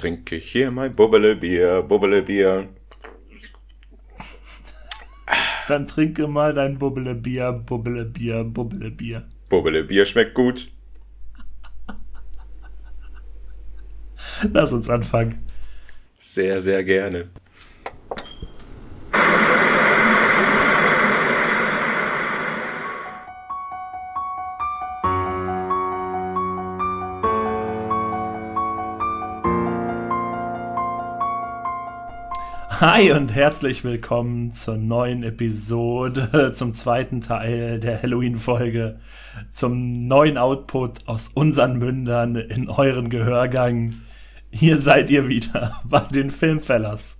trinke hier mein Bubbelebier, Bubbelebier. Dann trinke mal dein Bubbelebier, Bubbelebier, Bubbelebier. Bubbelebier schmeckt gut. Lass uns anfangen. Sehr, sehr gerne. Hi und herzlich willkommen zur neuen Episode, zum zweiten Teil der Halloween-Folge, zum neuen Output aus unseren Mündern in euren Gehörgang. Hier seid ihr wieder bei den Filmfellers.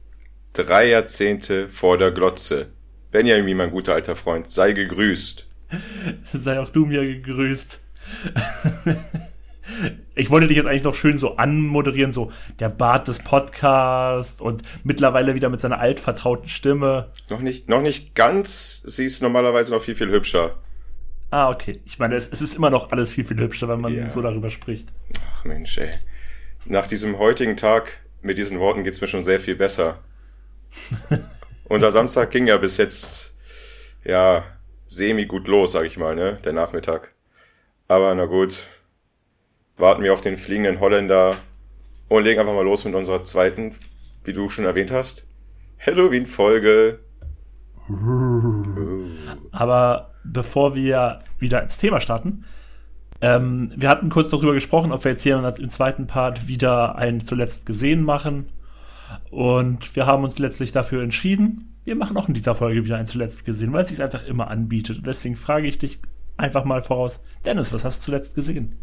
Drei Jahrzehnte vor der Glotze. Benjamin, mein guter alter Freund, sei gegrüßt. Sei auch du mir gegrüßt. Ich wollte dich jetzt eigentlich noch schön so anmoderieren, so der Bart des Podcasts und mittlerweile wieder mit seiner altvertrauten Stimme. Noch nicht, noch nicht ganz. Sie ist normalerweise noch viel, viel hübscher. Ah, okay. Ich meine, es, es ist immer noch alles viel, viel hübscher, wenn man Ja. so darüber spricht. Ach Mensch, ey. Nach diesem heutigen Tag mit diesen Worten geht's mir schon sehr viel besser. Unser Samstag ging ja bis jetzt, ja, semi gut los, sag ich mal, ne? Der Nachmittag. Aber na gut. Warten wir auf den fliegenden Holländer und legen einfach mal los mit unserer zweiten, wie du schon erwähnt hast, Halloween-Folge. Aber bevor wir wieder ins Thema starten, ähm, wir hatten kurz darüber gesprochen, ob wir jetzt hier im zweiten Part wieder ein zuletzt gesehen machen. Und wir haben uns letztlich dafür entschieden, wir machen auch in dieser Folge wieder ein zuletzt gesehen, weil es sich einfach immer anbietet. Und deswegen frage ich dich einfach mal voraus, Dennis, was hast du zuletzt gesehen?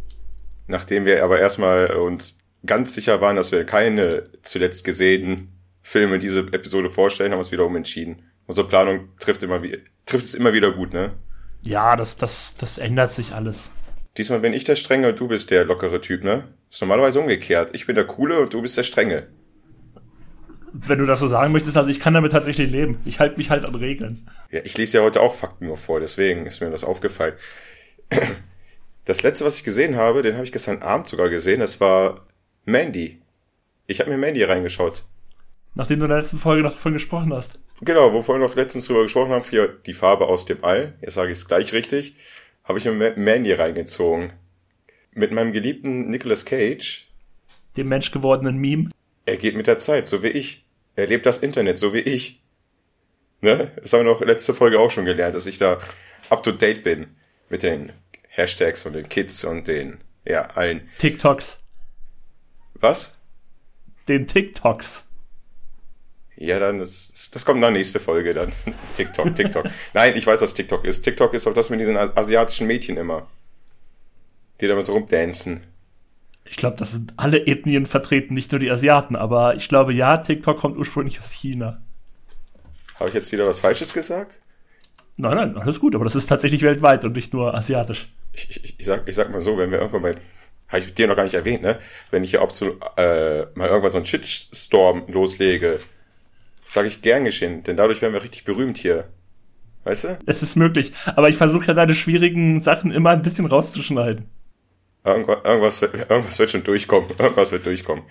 Nachdem wir aber erstmal uns ganz sicher waren, dass wir keine zuletzt gesehenen Filme diese Episode vorstellen, haben wir uns wieder umentschieden. Unsere Planung trifft immer wie, trifft es immer wieder gut, ne? Ja, das, das, das ändert sich alles. Diesmal bin ich der Strenge und du bist der lockere Typ, ne? Ist normalerweise umgekehrt. Ich bin der Coole und du bist der Strenge. Wenn du das so sagen möchtest, also ich kann damit tatsächlich leben. Ich halte mich halt an Regeln. Ja, ich lese ja heute auch Fakten nur vor, deswegen ist mir das aufgefallen. Das letzte, was ich gesehen habe, den habe ich gestern Abend sogar gesehen, das war Mandy. Ich habe mir Mandy reingeschaut. Nachdem du in der letzten Folge noch davon gesprochen hast. Genau, wovon wir noch letztens drüber gesprochen haben, für die Farbe aus dem All, jetzt sage ich es gleich richtig, habe ich mir Ma- Mandy reingezogen. Mit meinem geliebten Nicolas Cage. Dem menschgewordenen Meme. Er geht mit der Zeit, so wie ich. Er lebt das Internet, so wie ich. Ne? Das haben wir noch letzte Folge auch schon gelernt, dass ich da up to date bin mit den Hashtags und den Kids und den, ja, allen. TikToks. Was? Den TikToks. Ja, dann, das, das kommt dann nächste Folge dann. TikTok, TikTok. Nein, ich weiß, was TikTok ist. TikTok ist auch das mit diesen asiatischen Mädchen immer. Die da mal so rumdancen. Ich glaube, das sind alle Ethnien vertreten, nicht nur die Asiaten, aber ich glaube, ja, TikTok kommt ursprünglich aus China. Habe ich jetzt wieder was Falsches gesagt? Nein, nein, alles gut, aber das ist tatsächlich weltweit und nicht nur asiatisch. Ich, ich, ich, sag, ich sag mal so, wenn wir irgendwann mal, habe ich dir noch gar nicht erwähnt, ne? Wenn ich hier absolut, äh, mal irgendwann so einen Shitstorm loslege, sage ich gern geschehen, denn dadurch werden wir richtig berühmt hier. Weißt du? Es ist möglich, aber ich versuche ja deine schwierigen Sachen immer ein bisschen rauszuschneiden. Irgendwas, irgendwas, wird- irgendwas wird schon durchkommen. Irgendwas wird durchkommen.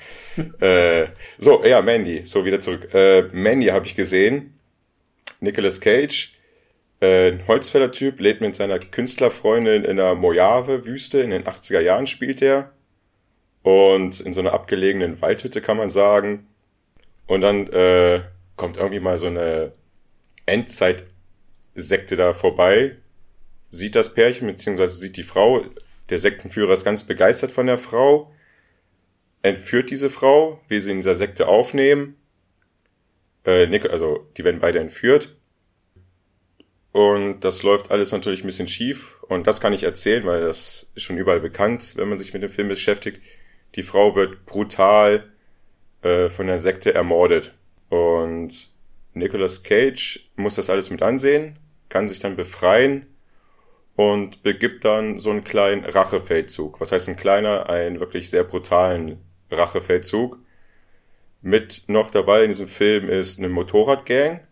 äh, so, ja, Mandy. So, wieder zurück. Äh, Mandy habe ich gesehen. Nicolas Cage. Äh, ein Holzfäller-Typ, lebt mit seiner Künstlerfreundin in der Mojave-Wüste. In den 80er Jahren spielt er. Und in so einer abgelegenen Waldhütte kann man sagen. Und dann äh, kommt irgendwie mal so eine Endzeit-Sekte da vorbei. Sieht das Pärchen, beziehungsweise sieht die Frau, der Sektenführer ist ganz begeistert von der Frau, entführt diese Frau, will sie in dieser Sekte aufnehmen. Äh, also die werden beide entführt. Und das läuft alles natürlich ein bisschen schief. Und das kann ich erzählen, weil das ist schon überall bekannt, wenn man sich mit dem Film beschäftigt. Die Frau wird brutal äh, von der Sekte ermordet. Und Nicolas Cage muss das alles mit ansehen, kann sich dann befreien und begibt dann so einen kleinen Rachefeldzug. Was heißt ein kleiner? Einen wirklich sehr brutalen Rachefeldzug. Mit noch dabei in diesem Film ist eine Motorradgang,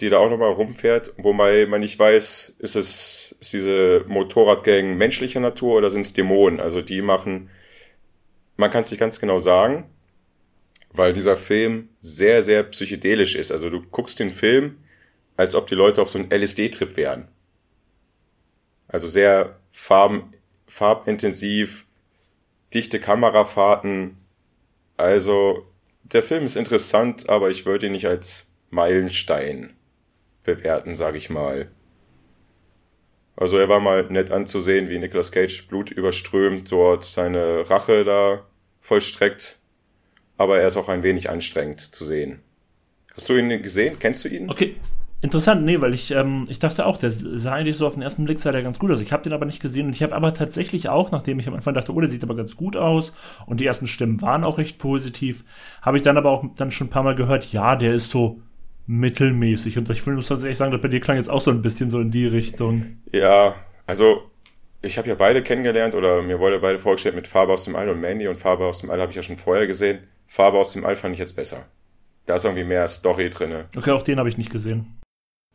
die da auch nochmal rumfährt, wobei man nicht weiß, ist es ist diese Motorradgang menschlicher Natur oder sind es Dämonen? Also die machen, man kann es nicht ganz genau sagen. weil dieser Film sehr, sehr psychedelisch ist. Also du guckst den Film, als ob die Leute auf so einen LSD-Trip wären. Also sehr farben, farbintensiv, dichte Kamerafahrten. Also der Film ist interessant, aber ich würde ihn nicht als Meilenstein bewerten, sage ich mal. Also er war mal nett anzusehen, wie Nicolas Cage Blut überströmt dort seine Rache da vollstreckt. Aber er ist auch ein wenig anstrengend zu sehen. Hast du ihn gesehen? Kennst du ihn? Okay. Interessant, nee, weil ich, ähm, ich dachte auch, der sah eigentlich so auf den ersten Blick sah der ganz gut aus. Ich habe den aber nicht gesehen und ich habe aber tatsächlich auch, nachdem ich am Anfang dachte, oh, der sieht aber ganz gut aus und die ersten Stimmen waren auch recht positiv, habe ich dann aber auch dann schon ein paar Mal gehört, ja, der ist so mittelmäßig. Und ich muss tatsächlich sagen, dass bei dir klang jetzt auch so ein bisschen so in die Richtung. Ja, also ich habe ja beide kennengelernt oder mir wurde beide vorgestellt mit Farbe aus dem All und Mandy und Farbe aus dem All habe ich ja schon vorher gesehen. Farbe aus dem All fand ich jetzt besser. Da ist irgendwie mehr Story drinne. Okay, auch den habe ich nicht gesehen.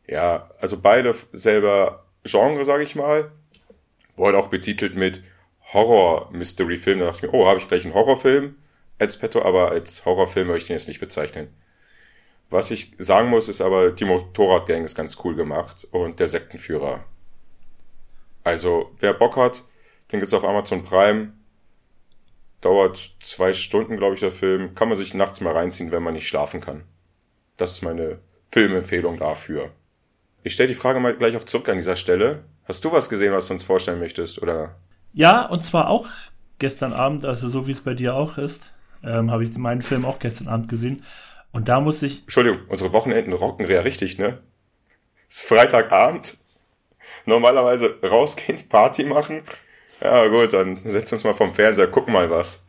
Ja, also beide selber Genre, sage ich mal. Wurde auch betitelt mit Horror-Mystery-Film. Da dachte ich mir, oh, habe ich gleich einen Horrorfilm als Petto, aber als Horrorfilm möchte ich den jetzt nicht bezeichnen. Was ich sagen muss, ist aber, die Motorradgang ist ganz cool gemacht und der Sektenführer. Also, wer Bock hat, den gibt's auf Amazon Prime. Dauert zwei Stunden, glaube ich, der Film. Kann man sich nachts mal reinziehen, wenn man nicht schlafen kann. Das ist meine Filmempfehlung dafür. Ich stelle die Frage mal gleich auch zurück an dieser Stelle. Hast du was gesehen, was du uns vorstellen möchtest, oder? Ja, und zwar auch gestern Abend, also so wie es bei dir auch ist, ähm, habe ich meinen Film auch gestern Abend gesehen. Und da muss ich. Entschuldigung, unsere Wochenenden rocken ja richtig, ne? Es ist Freitagabend. Normalerweise rausgehen, Party machen. Ja, gut, dann setzen wir uns mal vom Fernseher, gucken mal was.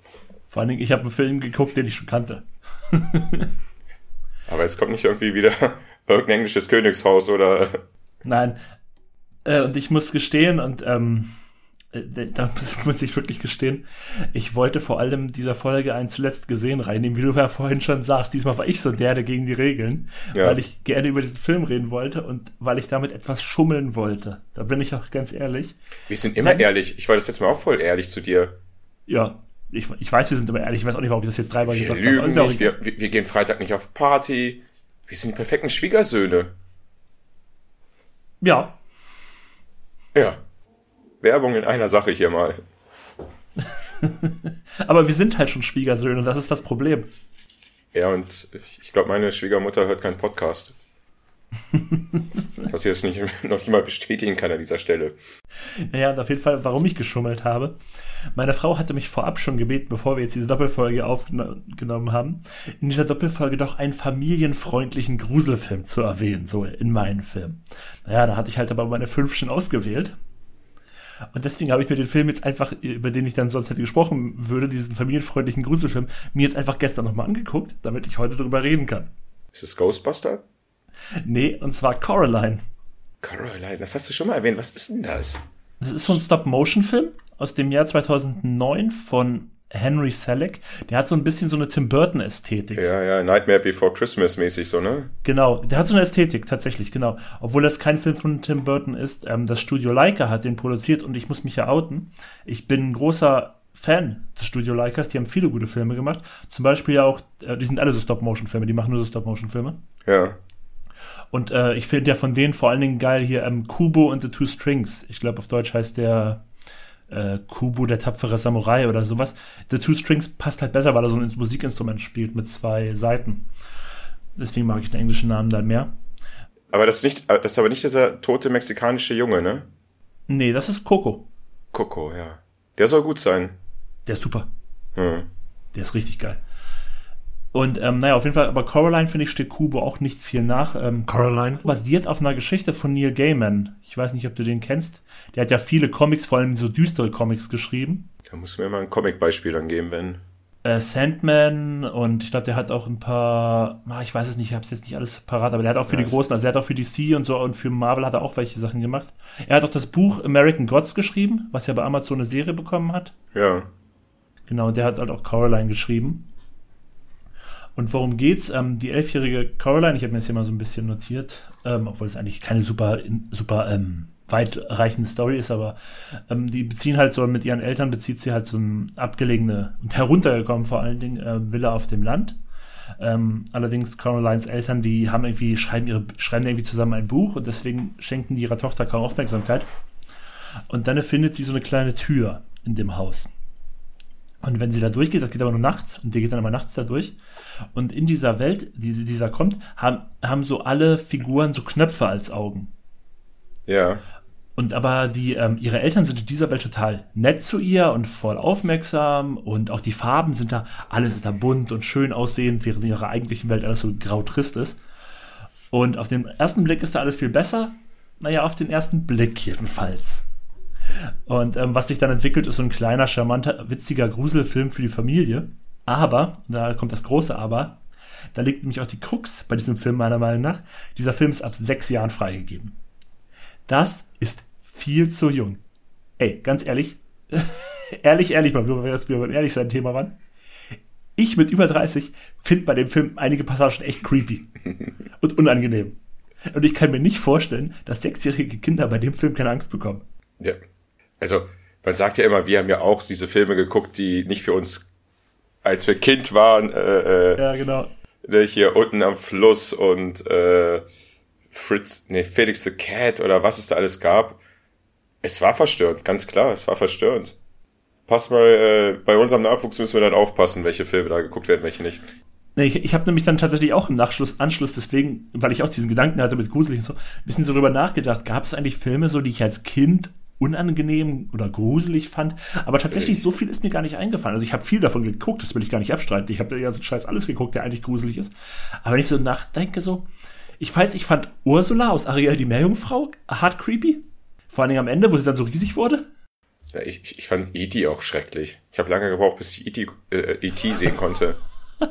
Vor allen Dingen, ich habe einen Film geguckt, den ich schon kannte. Aber es kommt nicht irgendwie wieder irgendein englisches Königshaus oder. Nein. Äh, und ich muss gestehen, und ähm, äh, da muss ich wirklich gestehen, ich wollte vor allem dieser Folge ein zuletzt gesehen reinnehmen, wie du ja vorhin schon sagst. Diesmal war ich so der, der gegen die Regeln, ja. weil ich gerne über diesen Film reden wollte und weil ich damit etwas schummeln wollte. Da bin ich auch ganz ehrlich. Wir sind immer Dann, ehrlich. Ich war das jetzt mal auch voll ehrlich zu dir. Ja, ich, ich weiß, wir sind immer ehrlich. Ich weiß auch nicht, warum ich das jetzt dreimal wir gesagt lügen habe. Nicht. Wir, wir, wir gehen Freitag nicht auf Party. Wir sind die perfekten Schwiegersöhne. Ja. Ja. Werbung in einer Sache hier mal. Aber wir sind halt schon Schwiegersöhne, das ist das Problem. Ja, und ich glaube, meine Schwiegermutter hört keinen Podcast. Was ich jetzt nicht, noch nicht mal bestätigen kann an dieser Stelle. Naja, und auf jeden Fall, warum ich geschummelt habe. Meine Frau hatte mich vorab schon gebeten, bevor wir jetzt diese Doppelfolge aufgenommen haben, in dieser Doppelfolge doch einen familienfreundlichen Gruselfilm zu erwähnen, so in meinen Film. Naja, da hatte ich halt aber meine fünf schon ausgewählt. Und deswegen habe ich mir den Film jetzt einfach, über den ich dann sonst hätte gesprochen würde, diesen familienfreundlichen Gruselfilm, mir jetzt einfach gestern nochmal angeguckt, damit ich heute darüber reden kann. Ist es Ghostbuster? Nee, und zwar Coraline. Coraline, das hast du schon mal erwähnt. Was ist denn das? Das ist so ein Stop-Motion-Film aus dem Jahr 2009 von Henry Selleck. Der hat so ein bisschen so eine Tim Burton-Ästhetik. Ja, ja, Nightmare Before Christmas mäßig so, ne? Genau, der hat so eine Ästhetik, tatsächlich, genau. Obwohl das kein Film von Tim Burton ist. Ähm, das Studio Leica hat den produziert und ich muss mich ja outen. Ich bin ein großer Fan des Studio Leicas. Die haben viele gute Filme gemacht. Zum Beispiel ja auch, äh, die sind alle so Stop-Motion-Filme, die machen nur so Stop-Motion-Filme. Ja. Und äh, ich finde ja von denen vor allen Dingen geil hier ähm, Kubo and the Two Strings. Ich glaube, auf Deutsch heißt der äh, Kubo, der tapfere Samurai oder sowas. The Two Strings passt halt besser, weil er so ein Musikinstrument spielt mit zwei Seiten. Deswegen mag ich den englischen Namen dann mehr. Aber das ist nicht, das ist aber nicht dieser tote mexikanische Junge, ne? Nee, das ist Coco. Coco, ja. Der soll gut sein. Der ist super. Hm. Der ist richtig geil. Und ähm, naja, auf jeden Fall, aber Coraline, finde ich, steht Kubo auch nicht viel nach. Ähm, Coraline basiert auf einer Geschichte von Neil Gaiman. Ich weiß nicht, ob du den kennst. Der hat ja viele Comics, vor allem so düstere Comics geschrieben. Da musst du mir mal ein Comic-Beispiel dann geben, wenn. Äh, Sandman und ich glaube, der hat auch ein paar, ah, ich weiß es nicht, ich habe es jetzt nicht alles parat, aber der hat auch für nice. die großen, also der hat auch für DC und so und für Marvel hat er auch welche Sachen gemacht. Er hat auch das Buch American Gods geschrieben, was ja bei Amazon eine Serie bekommen hat. Ja. Genau, der hat halt auch Coraline geschrieben. Und worum geht's? Ähm, die elfjährige Caroline, ich habe mir das hier mal so ein bisschen notiert, ähm, obwohl es eigentlich keine super, super ähm, weitreichende Story ist, aber ähm, die beziehen halt so mit ihren Eltern bezieht sie halt so eine abgelegene und heruntergekommen vor allen Dingen äh, Villa auf dem Land. Ähm, allerdings Coralines Eltern, die haben irgendwie, schreiben ihre, schreiben irgendwie zusammen ein Buch und deswegen schenken die ihrer Tochter kaum Aufmerksamkeit. Und dann findet sie so eine kleine Tür in dem Haus. Und wenn sie da durchgeht, das geht aber nur nachts, und die geht dann aber nachts da durch. Und in dieser Welt, die, die da kommt, haben, haben so alle Figuren so Knöpfe als Augen. Ja. Und aber die, ähm, ihre Eltern sind in dieser Welt total nett zu ihr und voll aufmerksam und auch die Farben sind da, alles ist da bunt und schön aussehend, während in ihrer eigentlichen Welt alles so grau trist ist. Und auf den ersten Blick ist da alles viel besser. Naja, auf den ersten Blick jedenfalls. Und ähm, was sich dann entwickelt, ist so ein kleiner, charmanter, witziger Gruselfilm für die Familie. Aber, da kommt das große Aber, da liegt nämlich auch die Krux bei diesem Film meiner Meinung nach. Dieser Film ist ab sechs Jahren freigegeben. Das ist viel zu jung. Ey, ganz ehrlich, ehrlich, ehrlich, mal, wir jetzt wieder beim ehrlich sein Thema waren. Ich mit über 30 finde bei dem Film einige Passagen echt creepy und unangenehm. Und ich kann mir nicht vorstellen, dass sechsjährige Kinder bei dem Film keine Angst bekommen. Ja. Also, man sagt ja immer, wir haben ja auch diese Filme geguckt, die nicht für uns, als wir Kind waren, äh, äh, ja, genau. Hier unten am Fluss und äh, Fritz, nee, Felix the Cat oder was es da alles gab. Es war verstörend, ganz klar, es war verstörend. Pass mal, äh, bei unserem Nachwuchs müssen wir dann aufpassen, welche Filme da geguckt werden, welche nicht. Nee, ich, ich habe nämlich dann tatsächlich auch im Nachschluss, Anschluss deswegen, weil ich auch diesen Gedanken hatte mit gruselig und so, ein bisschen so drüber nachgedacht. Gab es eigentlich Filme so, die ich als Kind unangenehm oder gruselig fand. Aber tatsächlich, so viel ist mir gar nicht eingefallen. Also ich habe viel davon geguckt, das will ich gar nicht abstreiten. Ich habe den ganzen Scheiß alles geguckt, der eigentlich gruselig ist. Aber wenn ich so nachdenke, so, ich weiß, ich fand Ursula aus Ariel die Meerjungfrau hart creepy. Vor allen Dingen am Ende, wo sie dann so riesig wurde. Ja, ich, ich fand E.T. auch schrecklich. Ich habe lange gebraucht, bis ich E.T. Äh, E sehen konnte.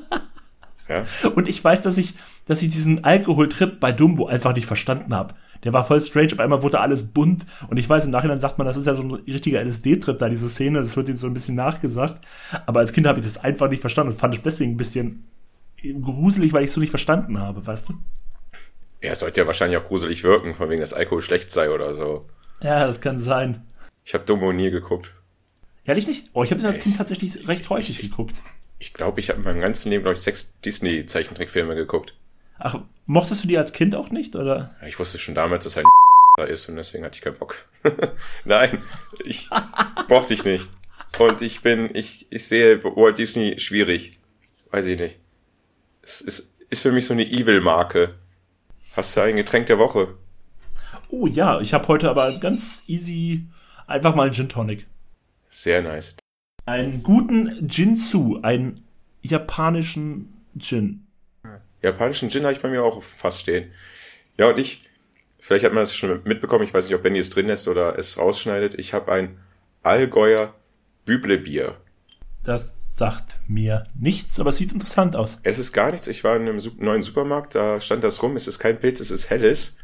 ja? Und ich weiß, dass ich, dass ich diesen Alkoholtrip bei Dumbo einfach nicht verstanden habe. Der war voll strange, auf einmal wurde alles bunt und ich weiß, im Nachhinein sagt man, das ist ja so ein richtiger LSD-Trip da, diese Szene, das wird ihm so ein bisschen nachgesagt. Aber als Kind habe ich das einfach nicht verstanden und fand es deswegen ein bisschen gruselig, weil ich es so nicht verstanden habe, weißt du? Ja, es sollte ja wahrscheinlich auch gruselig wirken, von wegen, dass Alkohol schlecht sei oder so. Ja, das kann sein. Ich habe Dumbo nie geguckt. Ehrlich nicht? Oh, ich habe den als Kind tatsächlich recht häufig ich, geguckt. Ich glaube, ich habe in meinem ganzen Leben, glaube ich, sechs Disney-Zeichentrickfilme geguckt. Ach, mochtest du die als Kind auch nicht, oder? Ja, ich wusste schon damals, dass er ein ist und deswegen hatte ich keinen Bock. Nein, ich mochte ich nicht. Und ich bin, ich, ich sehe Walt Disney schwierig. Weiß ich nicht. Es ist, ist für mich so eine Evil-Marke. Hast du ein Getränk der Woche? Oh ja, ich habe heute aber ganz easy einfach mal Gin Tonic. Sehr nice. Einen guten Jinsu, einen japanischen Gin. Japanischen Gin habe ich bei mir auch fast stehen. Ja, und ich, vielleicht hat man das schon mitbekommen, ich weiß nicht, ob Benny es drin lässt oder es rausschneidet. Ich habe ein Allgäuer Büblebier. Das sagt mir nichts, aber es sieht interessant aus. Es ist gar nichts. Ich war in einem neuen Supermarkt, da stand das rum. Es ist kein Pilz, es ist helles.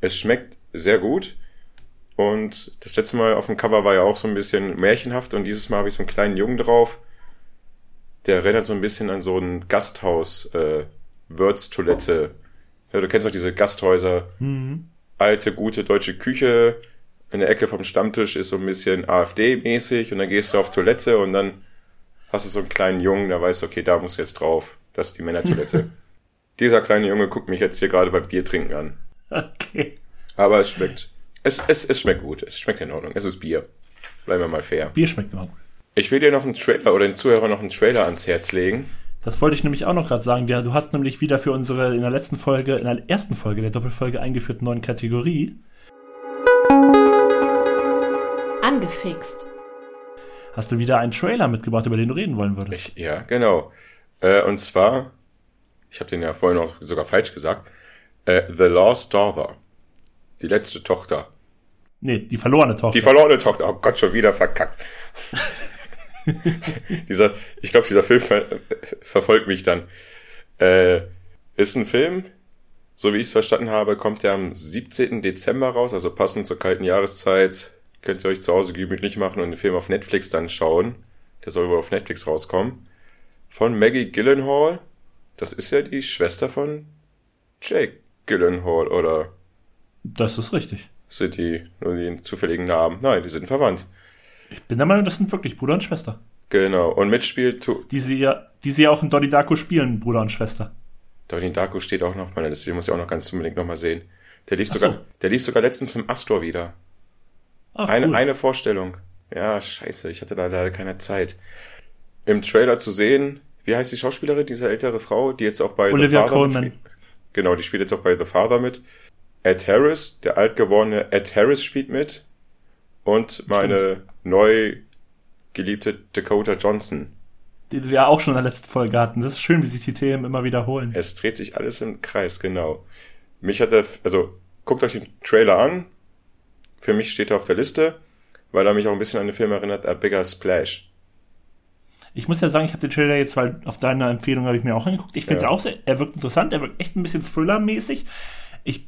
Es schmeckt sehr gut. Und das letzte Mal auf dem Cover war ja auch so ein bisschen märchenhaft und dieses Mal habe ich so einen kleinen Jungen drauf. Der erinnert so ein bisschen an so ein Gasthaus, äh, Würztoilette. Ja, du kennst doch diese Gasthäuser. Mhm. Alte, gute deutsche Küche. In der Ecke vom Stammtisch ist so ein bisschen AfD-mäßig und dann gehst du auf Toilette und dann hast du so einen kleinen Jungen, der weiß, okay, da muss jetzt drauf. Das ist die Männertoilette. Dieser kleine Junge guckt mich jetzt hier gerade beim Bier trinken an. Okay. Aber es schmeckt. Es, es, es schmeckt gut. Es schmeckt in Ordnung. Es ist Bier. Bleiben wir mal fair. Bier schmeckt immer gut. Ich will dir noch einen Trailer oder den Zuhörern noch einen Trailer ans Herz legen. Das wollte ich nämlich auch noch gerade sagen. Du hast nämlich wieder für unsere in der letzten Folge, in der ersten Folge der Doppelfolge eingeführten neuen Kategorie. Angefixt hast du wieder einen Trailer mitgebracht, über den du reden wollen würdest. Ich, ja, genau. Äh, und zwar, ich habe den ja vorhin auch sogar falsch gesagt, äh, The Lost Daughter. Die letzte Tochter. Nee, die verlorene Tochter. Die verlorene Tochter. Oh Gott, schon wieder verkackt. dieser, ich glaube, dieser Film ver verfolgt mich dann. Äh, ist ein Film, so wie ich es verstanden habe, kommt der am 17. Dezember raus, also passend zur kalten Jahreszeit Könnt ihr euch zu Hause gemütlich machen und den Film auf Netflix dann schauen. Der soll wohl auf Netflix rauskommen. Von Maggie Gyllenhaal. Das ist ja die Schwester von Jake Gyllenhaal, oder? Das ist richtig. Sind die nur die zufälligen Namen? Nein, die sind verwandt. Ich bin der Meinung, das sind wirklich Bruder und Schwester. Genau, und mitspielt... Die sie ja, die sie ja auch in Donnie Darko spielen, Bruder und Schwester. Donnie Darko steht auch noch auf meiner Liste, den muss ich auch noch ganz unbedingt nochmal sehen. Der lief, sogar, so. der lief sogar letztens im Astor wieder. Ach, eine, cool. eine Vorstellung. Ja, scheiße, ich hatte da leider keine Zeit. Im Trailer zu sehen, wie heißt die Schauspielerin, diese ältere Frau, die jetzt auch bei Olivia The Father Coleman. Genau, die spielt jetzt auch bei The Father mit. Ed Harris, der altgewordene Ed Harris spielt mit. Und meine Stimmt. Neu geliebte Dakota Johnson. Die wir ja auch schon in der letzten Folge hatten. Das ist schön, wie sich die Themen immer wiederholen. Es dreht sich alles im Kreis, genau. Mich hat der, also guckt euch den Trailer an. Für mich steht er auf der Liste, weil er mich auch ein bisschen an den Film erinnert, A Bigger Splash. Ich muss ja sagen, ich habe den Trailer jetzt, weil auf deine Empfehlung habe ich mir auch angeguckt. Ich finde ja. auch, sehr, er wirkt interessant, er wirkt echt ein bisschen Thriller-mäßig. Ich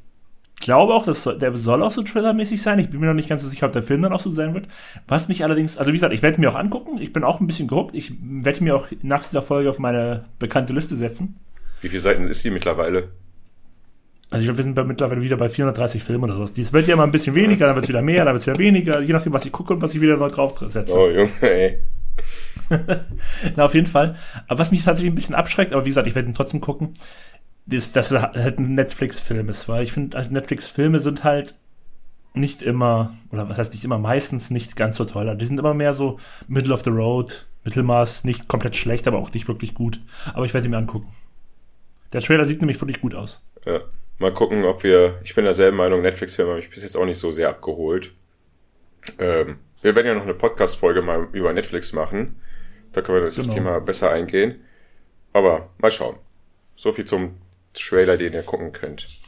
glaube auch, dass der soll auch so Thriller-mäßig sein. Ich bin mir noch nicht ganz so sicher, ob der Film dann auch so sein wird. Was mich allerdings, also wie gesagt, ich werde mir auch angucken. Ich bin auch ein bisschen gehuckt. Ich werde mir auch nach dieser Folge auf meine bekannte Liste setzen. Wie viele Seiten ist die mittlerweile? Also ich glaube, wir sind mittlerweile wieder bei 430 Filmen oder sowas. Dies wird ja immer ein bisschen weniger, dann wird es wieder mehr, dann wird es wieder weniger, je nachdem, was ich gucke und was ich wieder neu draufsetze. Oh, Junge, ey. Na, auf jeden Fall. Aber was mich tatsächlich ein bisschen abschreckt, aber wie gesagt, ich werde ihn trotzdem gucken, dass er halt ein Netflix-Film ist, weil ich finde, halt Netflix-Filme sind halt nicht immer, oder was heißt nicht immer, meistens nicht ganz so toll. Die sind immer mehr so Middle of the Road, Mittelmaß, nicht komplett schlecht, aber auch nicht wirklich gut. Aber ich werde ihn mir angucken. Der Trailer sieht nämlich wirklich gut aus. Ja. Mal gucken, ob wir, ich bin derselben Meinung, Netflix-Filme habe ich bis jetzt auch nicht so sehr abgeholt. Ähm, wir werden ja noch eine Podcast-Folge mal über Netflix machen. Da können wir das genau. Thema besser eingehen. Aber mal schauen. So viel zum Trailer, den ihr gucken könnt.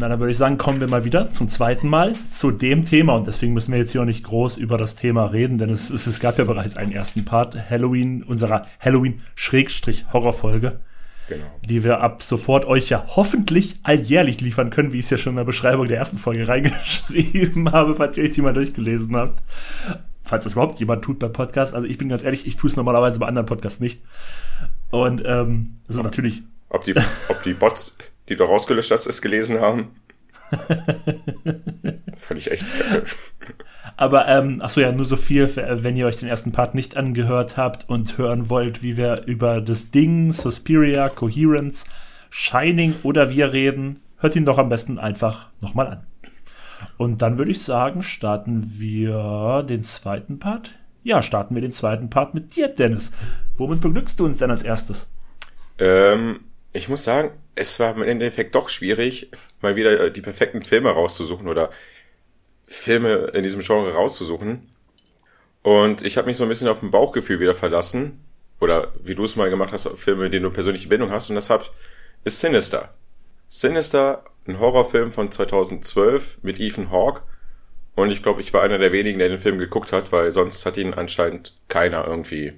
Na, dann würde ich sagen, kommen wir mal wieder zum zweiten Mal zu dem Thema. Und deswegen müssen wir jetzt hier auch nicht groß über das Thema reden, denn es, es, es gab ja bereits einen ersten Part Halloween, unserer Halloween-Horrorfolge. Genau. Die wir ab sofort euch ja hoffentlich alljährlich liefern können, wie ich es ja schon in der Beschreibung der ersten Folge reingeschrieben habe, falls ihr euch die mal durchgelesen habt. Falls das überhaupt jemand tut beim Podcast. Also ich bin ganz ehrlich, ich tue es normalerweise bei anderen Podcasts nicht. Und ähm, also natürlich. Ob die, ob die Bots, die du rausgelöscht hast, es gelesen haben? Fand ich echt geil. Aber, ähm, achso, ja, nur so viel, wenn ihr euch den ersten Part nicht angehört habt und hören wollt, wie wir über das Ding, Suspiria, Coherence, Shining oder wir reden, hört ihn doch am besten einfach nochmal an. Und dann würde ich sagen, starten wir den zweiten Part. Ja, starten wir den zweiten Part mit dir, Dennis. Womit beglückst du uns denn als erstes? Ähm, ich muss sagen, es war im Endeffekt doch schwierig, mal wieder äh, die perfekten Filme rauszusuchen oder Filme in diesem Genre rauszusuchen. Und ich habe mich so ein bisschen auf ein Bauchgefühl wieder verlassen. Oder wie du es mal gemacht hast, Filme, mit denen du persönliche Bindung hast. Und deshalb ist Sinister. Sinister, ein Horrorfilm von 2012 mit Ethan Hawke. Und ich glaube, ich war einer der wenigen, der den Film geguckt hat, weil sonst hat ihn anscheinend keiner irgendwie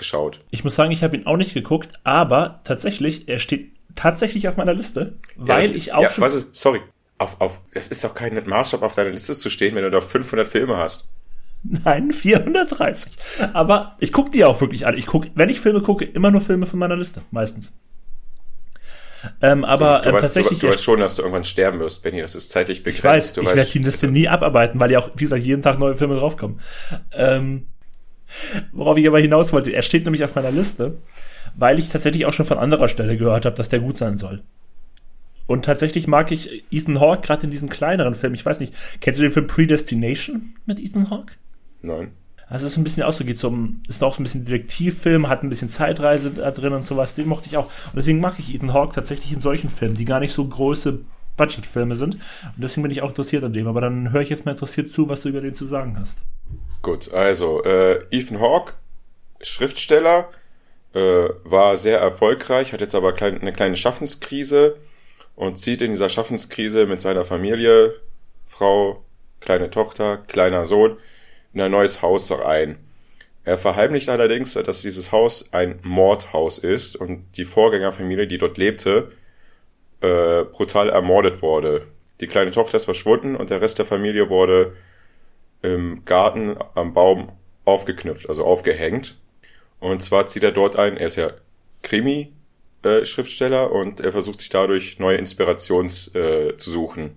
geschaut. Ich muss sagen, ich habe ihn auch nicht geguckt, aber tatsächlich, er steht tatsächlich auf meiner Liste, weil ja, das, ich auch ja, schon. Was ist, sorry, auf, auf, es ist doch kein Maßstab auf deiner Liste zu stehen, wenn du da 500 Filme hast. Nein, 430. Aber ich gucke die auch wirklich an. Ich gucke, wenn ich Filme gucke, immer nur Filme von meiner Liste, meistens. Ähm, aber du, du, äh, weißt, tatsächlich. Du, du weißt schon, dass du irgendwann sterben wirst, Benny. Das ist zeitlich begrenzt. Ich weiß, du ich werde die Liste nie abarbeiten, weil ja auch, wie gesagt, jeden Tag neue Filme draufkommen. Ähm, worauf ich aber hinaus wollte, er steht nämlich auf meiner Liste, weil ich tatsächlich auch schon von anderer Stelle gehört habe, dass der gut sein soll. Und tatsächlich mag ich Ethan Hawke gerade in diesen kleineren Filmen. Ich weiß nicht, kennst du den Film Predestination mit Ethan Hawke? Nein. Also es ist ein bisschen aus, so geht um, ist auch so ein bisschen Detektivfilm, hat ein bisschen Zeitreise da drin und sowas. Den mochte ich auch. Und deswegen mag ich Ethan Hawke tatsächlich in solchen Filmen, die gar nicht so große Budgetfilme sind. Und deswegen bin ich auch interessiert an dem. Aber dann höre ich jetzt mal interessiert zu, was du über den zu sagen hast. Gut, also äh, Ethan Hawke, Schriftsteller, äh, war sehr erfolgreich, hat jetzt aber klein, eine kleine Schaffenskrise und zieht in dieser Schaffenskrise mit seiner Familie, Frau, kleine Tochter, kleiner Sohn, in ein neues Haus ein. Er verheimlicht allerdings, dass dieses Haus ein Mordhaus ist und die Vorgängerfamilie, die dort lebte, äh, brutal ermordet wurde. Die kleine Tochter ist verschwunden und der Rest der Familie wurde im Garten am Baum aufgeknüpft, also aufgehängt. Und zwar zieht er dort ein, er ist ja Krimi, äh, und er versucht sich dadurch neue Inspirations äh, zu suchen.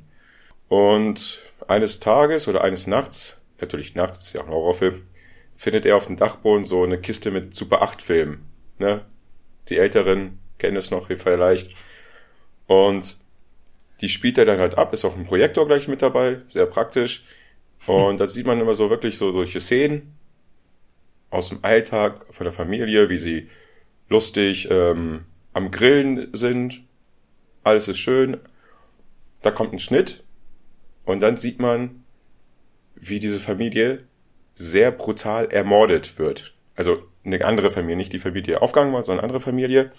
Und eines Tages oder eines Nachts, natürlich nachts ist ja auch ein Horrorfilm, findet er auf dem Dachboden so eine Kiste mit Super 8 Filmen. Ne? Die Älteren kennen es noch vielleicht. Und die spielt er dann halt ab, ist auch ein Projektor gleich mit dabei, sehr praktisch. Und da sieht man immer so wirklich so solche Szenen aus dem Alltag von der Familie, wie sie lustig ähm, am Grillen sind. Alles ist schön. Da kommt ein Schnitt und dann sieht man, wie diese Familie sehr brutal ermordet wird. Also eine andere Familie, nicht die Familie, die aufgegangen war, sondern eine andere Familie.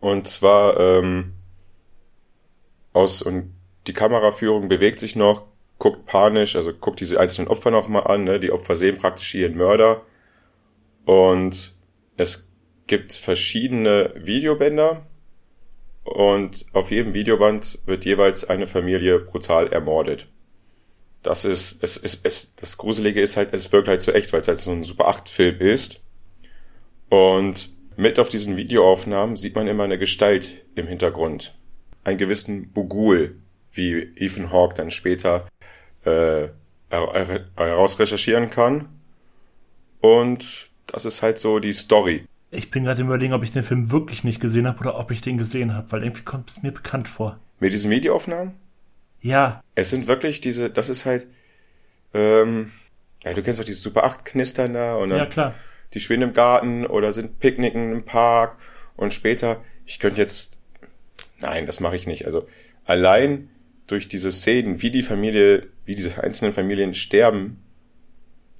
Und zwar ähm, aus und die Kameraführung bewegt sich noch, guckt panisch, also guckt diese einzelnen Opfer noch mal an. Ne? Die Opfer sehen praktisch ihren Mörder und es gibt verschiedene Videobänder und auf jedem Videoband wird jeweils eine Familie brutal ermordet. Das ist, es, es, es, das Gruselige ist halt, es wirkt halt so echt, weil es halt so ein Super 8 Film ist. Und mit auf diesen Videoaufnahmen sieht man immer eine Gestalt im Hintergrund. Einen gewissen Bugul, wie Ethan Hawke dann später äh, herausrecherchieren kann. Und das ist halt so die Story. Ich bin gerade überlegen, ob ich den Film wirklich nicht gesehen habe oder ob ich den gesehen habe, weil irgendwie kommt es mir bekannt vor. Mit diesen Videoaufnahmen? Ja. Es sind wirklich diese, das ist halt, ähm, ja, du kennst doch diese Super 8 Knistern da und dann ja, klar. die spielen im Garten oder sind Picknicken im Park und später, ich könnte jetzt, nein, das mache ich nicht. Also allein durch diese Szenen, wie die Familie, wie diese einzelnen Familien sterben,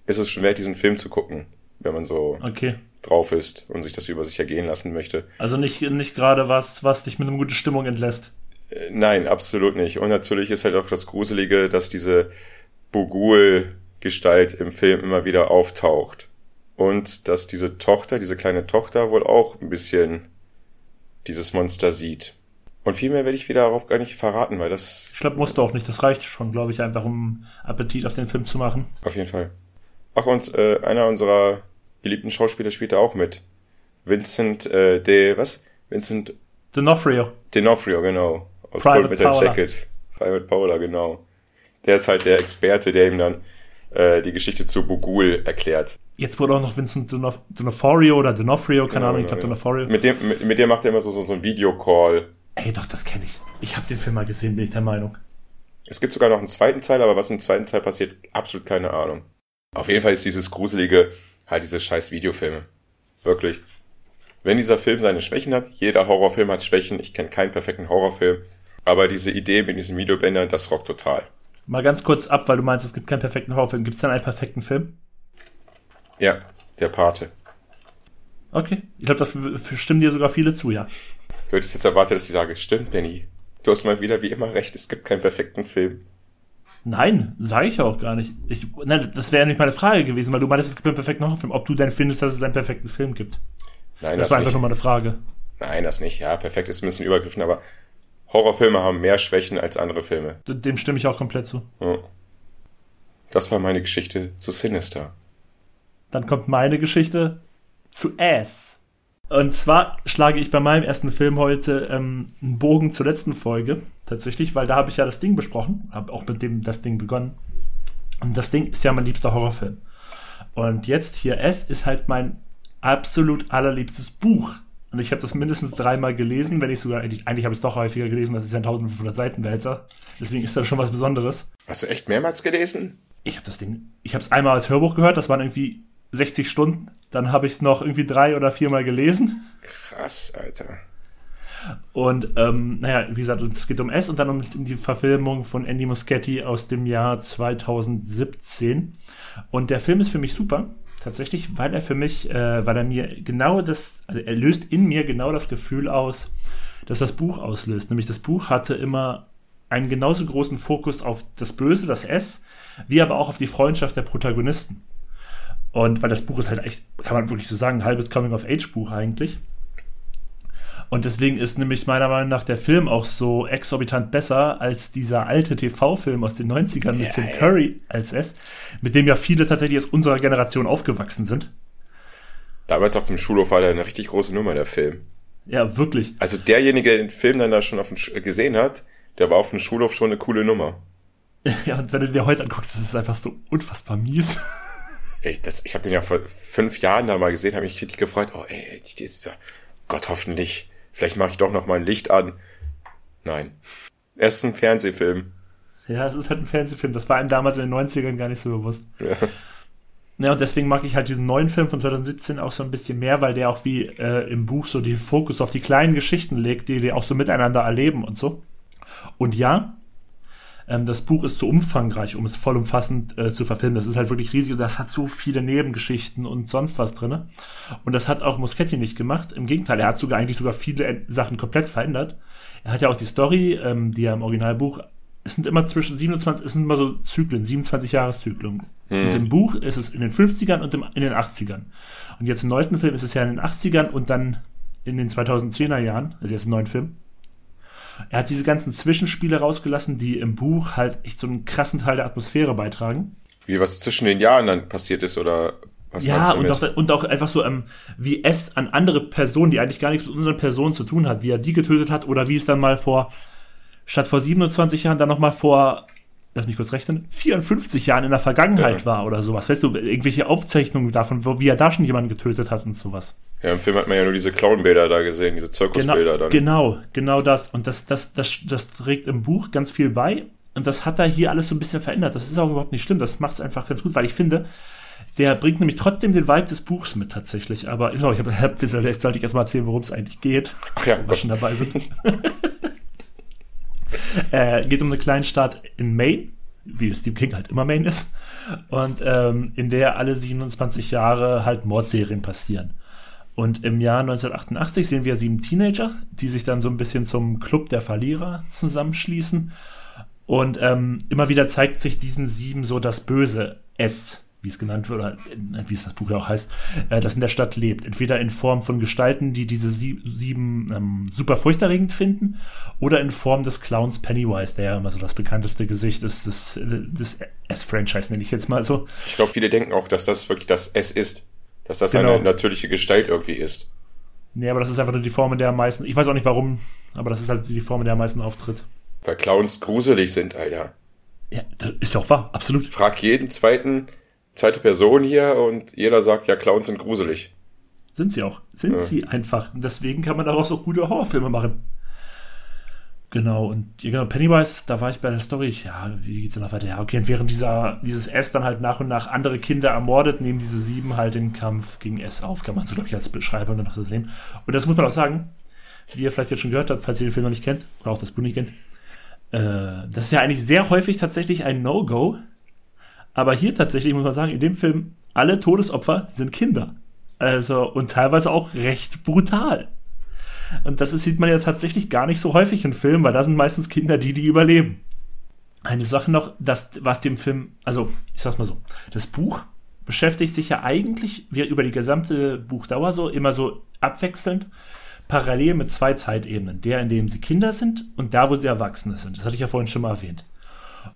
ist es schon wert, diesen Film zu gucken, wenn man so okay. drauf ist und sich das über sich ergehen lassen möchte. Also nicht, nicht gerade was, was dich mit einer guten Stimmung entlässt. Nein, absolut nicht. Und natürlich ist halt auch das Gruselige, dass diese Bugul-Gestalt im Film immer wieder auftaucht. Und dass diese Tochter, diese kleine Tochter wohl auch ein bisschen dieses Monster sieht. Und viel mehr werde ich wieder darauf gar nicht verraten, weil das. Ich glaube, musst du auch nicht. Das reicht schon, glaube ich, einfach um Appetit auf den Film zu machen. Auf jeden Fall. Ach, und äh, einer unserer geliebten Schauspieler spielt da auch mit. Vincent äh, de, was? Vincent D'Onofrio. D'Onofrio, genau aus Private Full Metal Paula. Jacket. Private Paula, genau. Der ist halt der Experte, der ihm dann äh, die Geschichte zu Bugul erklärt. Jetzt wurde auch noch Vincent D'Onofrio oder D'Onofrio, keine genau, Ahnung, ich glaube ja. D'Onofrio. Mit dem, mit, mit dem macht er immer so, so, so ein Videocall. Ey, doch, das kenne ich. Ich habe den Film mal gesehen, bin ich der Meinung. Es gibt sogar noch einen zweiten Teil, aber was im zweiten Teil passiert, absolut keine Ahnung. Auf jeden Fall ist dieses gruselige halt diese scheiß Videofilme. Wirklich. Wenn dieser Film seine Schwächen hat, jeder Horrorfilm hat Schwächen, ich kenne keinen perfekten Horrorfilm, aber diese Idee mit diesen Videobändern, das rockt total. Mal ganz kurz ab, weil du meinst, es gibt keinen perfekten Horrorfilm. Gibt es denn einen perfekten Film? Ja, der Pate. Okay, ich glaube, das stimmen dir sogar viele zu, ja. Du hättest jetzt erwartet, dass ich sage, stimmt, Benny. Du hast mal wieder wie immer recht, es gibt keinen perfekten Film. Nein, sage ich auch gar nicht. Ich, nein, das wäre nicht meine Frage gewesen, weil du meinst, es gibt einen perfekten Horrorfilm. Ob du denn findest, dass es einen perfekten Film gibt? Nein, das, das war einfach nicht. nur mal eine Frage. Nein, das nicht. Ja, perfekt ist ein bisschen übergriffen, aber Horrorfilme haben mehr Schwächen als andere Filme. Dem stimme ich auch komplett zu. Das war meine Geschichte zu Sinister. Dann kommt meine Geschichte zu Ass. Und zwar schlage ich bei meinem ersten Film heute ähm, einen Bogen zur letzten Folge, tatsächlich, weil da habe ich ja das Ding besprochen, habe auch mit dem das Ding begonnen. Und das Ding ist ja mein liebster Horrorfilm. Und jetzt hier S ist halt mein absolut allerliebstes Buch. Und ich habe das mindestens dreimal gelesen, wenn ich sogar, eigentlich, eigentlich habe ich es doch häufiger gelesen, das ist ja ein 1500 Seiten Wälzer. Deswegen ist das schon was Besonderes. Hast du echt mehrmals gelesen? Ich habe das Ding, ich habe es einmal als Hörbuch gehört, das waren irgendwie 60 Stunden. Dann habe ich es noch irgendwie drei oder viermal gelesen. Krass, Alter. Und ähm, naja, wie gesagt, es geht um S und dann um die Verfilmung von Andy Muschietti aus dem Jahr 2017. Und der Film ist für mich super tatsächlich, weil er für mich, äh, weil er mir genau das, also er löst in mir genau das Gefühl aus, dass das Buch auslöst. Nämlich das Buch hatte immer einen genauso großen Fokus auf das Böse, das S, wie aber auch auf die Freundschaft der Protagonisten. Und weil das Buch ist halt echt, kann man wirklich so sagen, ein halbes Coming-of-Age-Buch eigentlich. Und deswegen ist nämlich meiner Meinung nach der Film auch so exorbitant besser als dieser alte TV-Film aus den 90ern mit ja, Tim Curry als S, mit dem ja viele tatsächlich aus unserer Generation aufgewachsen sind. Damals auf dem Schulhof war der eine richtig große Nummer, der Film. Ja, wirklich. Also derjenige, der den Film dann da schon auf dem, gesehen hat, der war auf dem Schulhof schon eine coole Nummer. Ja, und wenn du dir heute anguckst, das ist einfach so unfassbar mies. Ey, das, ich habe den ja vor fünf Jahren da mal gesehen, habe mich richtig gefreut. Oh, ey, dieser, Gott, hoffentlich, vielleicht mache ich doch noch mal ein Licht an. Nein. Erst ein Fernsehfilm. Ja, es ist halt ein Fernsehfilm. Das war einem damals in den 90ern gar nicht so bewusst. Ja. Ja, und deswegen mag ich halt diesen neuen Film von 2017 auch so ein bisschen mehr, weil der auch wie äh, im Buch so die Fokus auf die kleinen Geschichten legt, die die auch so miteinander erleben und so. Und ja, ähm, das Buch ist zu umfangreich, um es vollumfassend äh, zu verfilmen. Das ist halt wirklich riesig und das hat so viele Nebengeschichten und sonst was drinne. Und das hat auch Muschetti nicht gemacht. Im Gegenteil, er hat sogar eigentlich sogar viele Sachen komplett verändert. Er hat ja auch die Story, ähm, die er im Originalbuch es sind immer zwischen 27, es sind immer so Zyklen, 27 Jahreszyklen. Hm. Und im Buch ist es in den 50ern und im, in den 80ern. Und jetzt im neuesten Film ist es ja in den 80ern und dann in den 2010er Jahren, also jetzt im neuen Film. Er hat diese ganzen Zwischenspiele rausgelassen, die im Buch halt echt so einen krassen Teil der Atmosphäre beitragen. Wie was zwischen den Jahren dann passiert ist oder was ja, und auch, und auch einfach so, ähm, wie es an andere Personen, die eigentlich gar nichts mit unseren Personen zu tun hat, wie er die getötet hat oder wie es dann mal vor statt vor 27 Jahren dann nochmal vor, lass mich kurz rechnen, 54 Jahren in der Vergangenheit ja. war oder sowas. Weißt du, irgendwelche Aufzeichnungen davon, wo, wie er da schon jemanden getötet hat und sowas. Ja, im Film hat man ja nur diese Clownbilder da gesehen, diese Zirkusbilder genau, dann. Genau, genau das. Und das, das, das, das trägt im Buch ganz viel bei. Und das hat er hier alles so ein bisschen verändert. Das ist auch überhaupt nicht schlimm. Das macht es einfach ganz gut, weil ich finde, der bringt nämlich trotzdem den Vibe des Buchs mit tatsächlich. Aber genau, ich habe, jetzt sollte ich erstmal erzählen, worum es eigentlich geht. Ach ja, wo wir schon dabei sind. äh, geht um eine Kleinstadt in Maine, wie Steve King halt immer Maine ist, und ähm, in der alle 27 Jahre halt Mordserien passieren. Und im Jahr 1988 sehen wir sieben Teenager, die sich dann so ein bisschen zum Club der Verlierer zusammenschließen. Und ähm, immer wieder zeigt sich diesen sieben so das böse S wie es genannt wird, oder äh, wie es das Buch ja auch heißt, äh, das in der Stadt lebt. Entweder in Form von Gestalten, die diese sie sieben ähm, super furchterregend finden, oder in Form des Clowns Pennywise, der ja immer so das bekannteste Gesicht ist des, des S-Franchise, nenne ich jetzt mal so. Ich glaube, viele denken auch, dass das wirklich das S ist. Dass das genau. eine natürliche Gestalt irgendwie ist. Nee, aber das ist einfach nur die Form, in der am meisten, ich weiß auch nicht warum, aber das ist halt die Form, in der am meisten auftritt. Weil Clowns gruselig sind, Alter. Ja, das ist ja auch wahr, absolut. Frag jeden zweiten, zweite Person hier und jeder sagt, ja, Clowns sind gruselig. Sind sie auch. Sind ja. sie einfach. Und deswegen kann man daraus auch gute Horrorfilme machen. Genau, und genau, Pennywise, da war ich bei der Story, ja, wie geht's denn noch weiter? Ja, okay, und während dieser, dieses S dann halt nach und nach andere Kinder ermordet, nehmen diese sieben halt den Kampf gegen S auf, kann man so, glaube ich, als Beschreibung dann noch so sehen. Und das muss man auch sagen, wie ihr vielleicht jetzt schon gehört habt, falls ihr den Film noch nicht kennt, oder auch das Buch nicht kennt, äh, das ist ja eigentlich sehr häufig tatsächlich ein No-Go, aber hier tatsächlich muss man sagen, in dem Film, alle Todesopfer sind Kinder. Also, und teilweise auch recht brutal. Und das sieht man ja tatsächlich gar nicht so häufig in Filmen, weil da sind meistens Kinder die, die überleben. Eine Sache noch, das, was dem Film, also, ich sag's mal so, das Buch beschäftigt sich ja eigentlich wie über die gesamte Buchdauer so immer so abwechselnd parallel mit zwei Zeitebenen. Der, in dem sie Kinder sind und da, wo sie Erwachsene sind. Das hatte ich ja vorhin schon mal erwähnt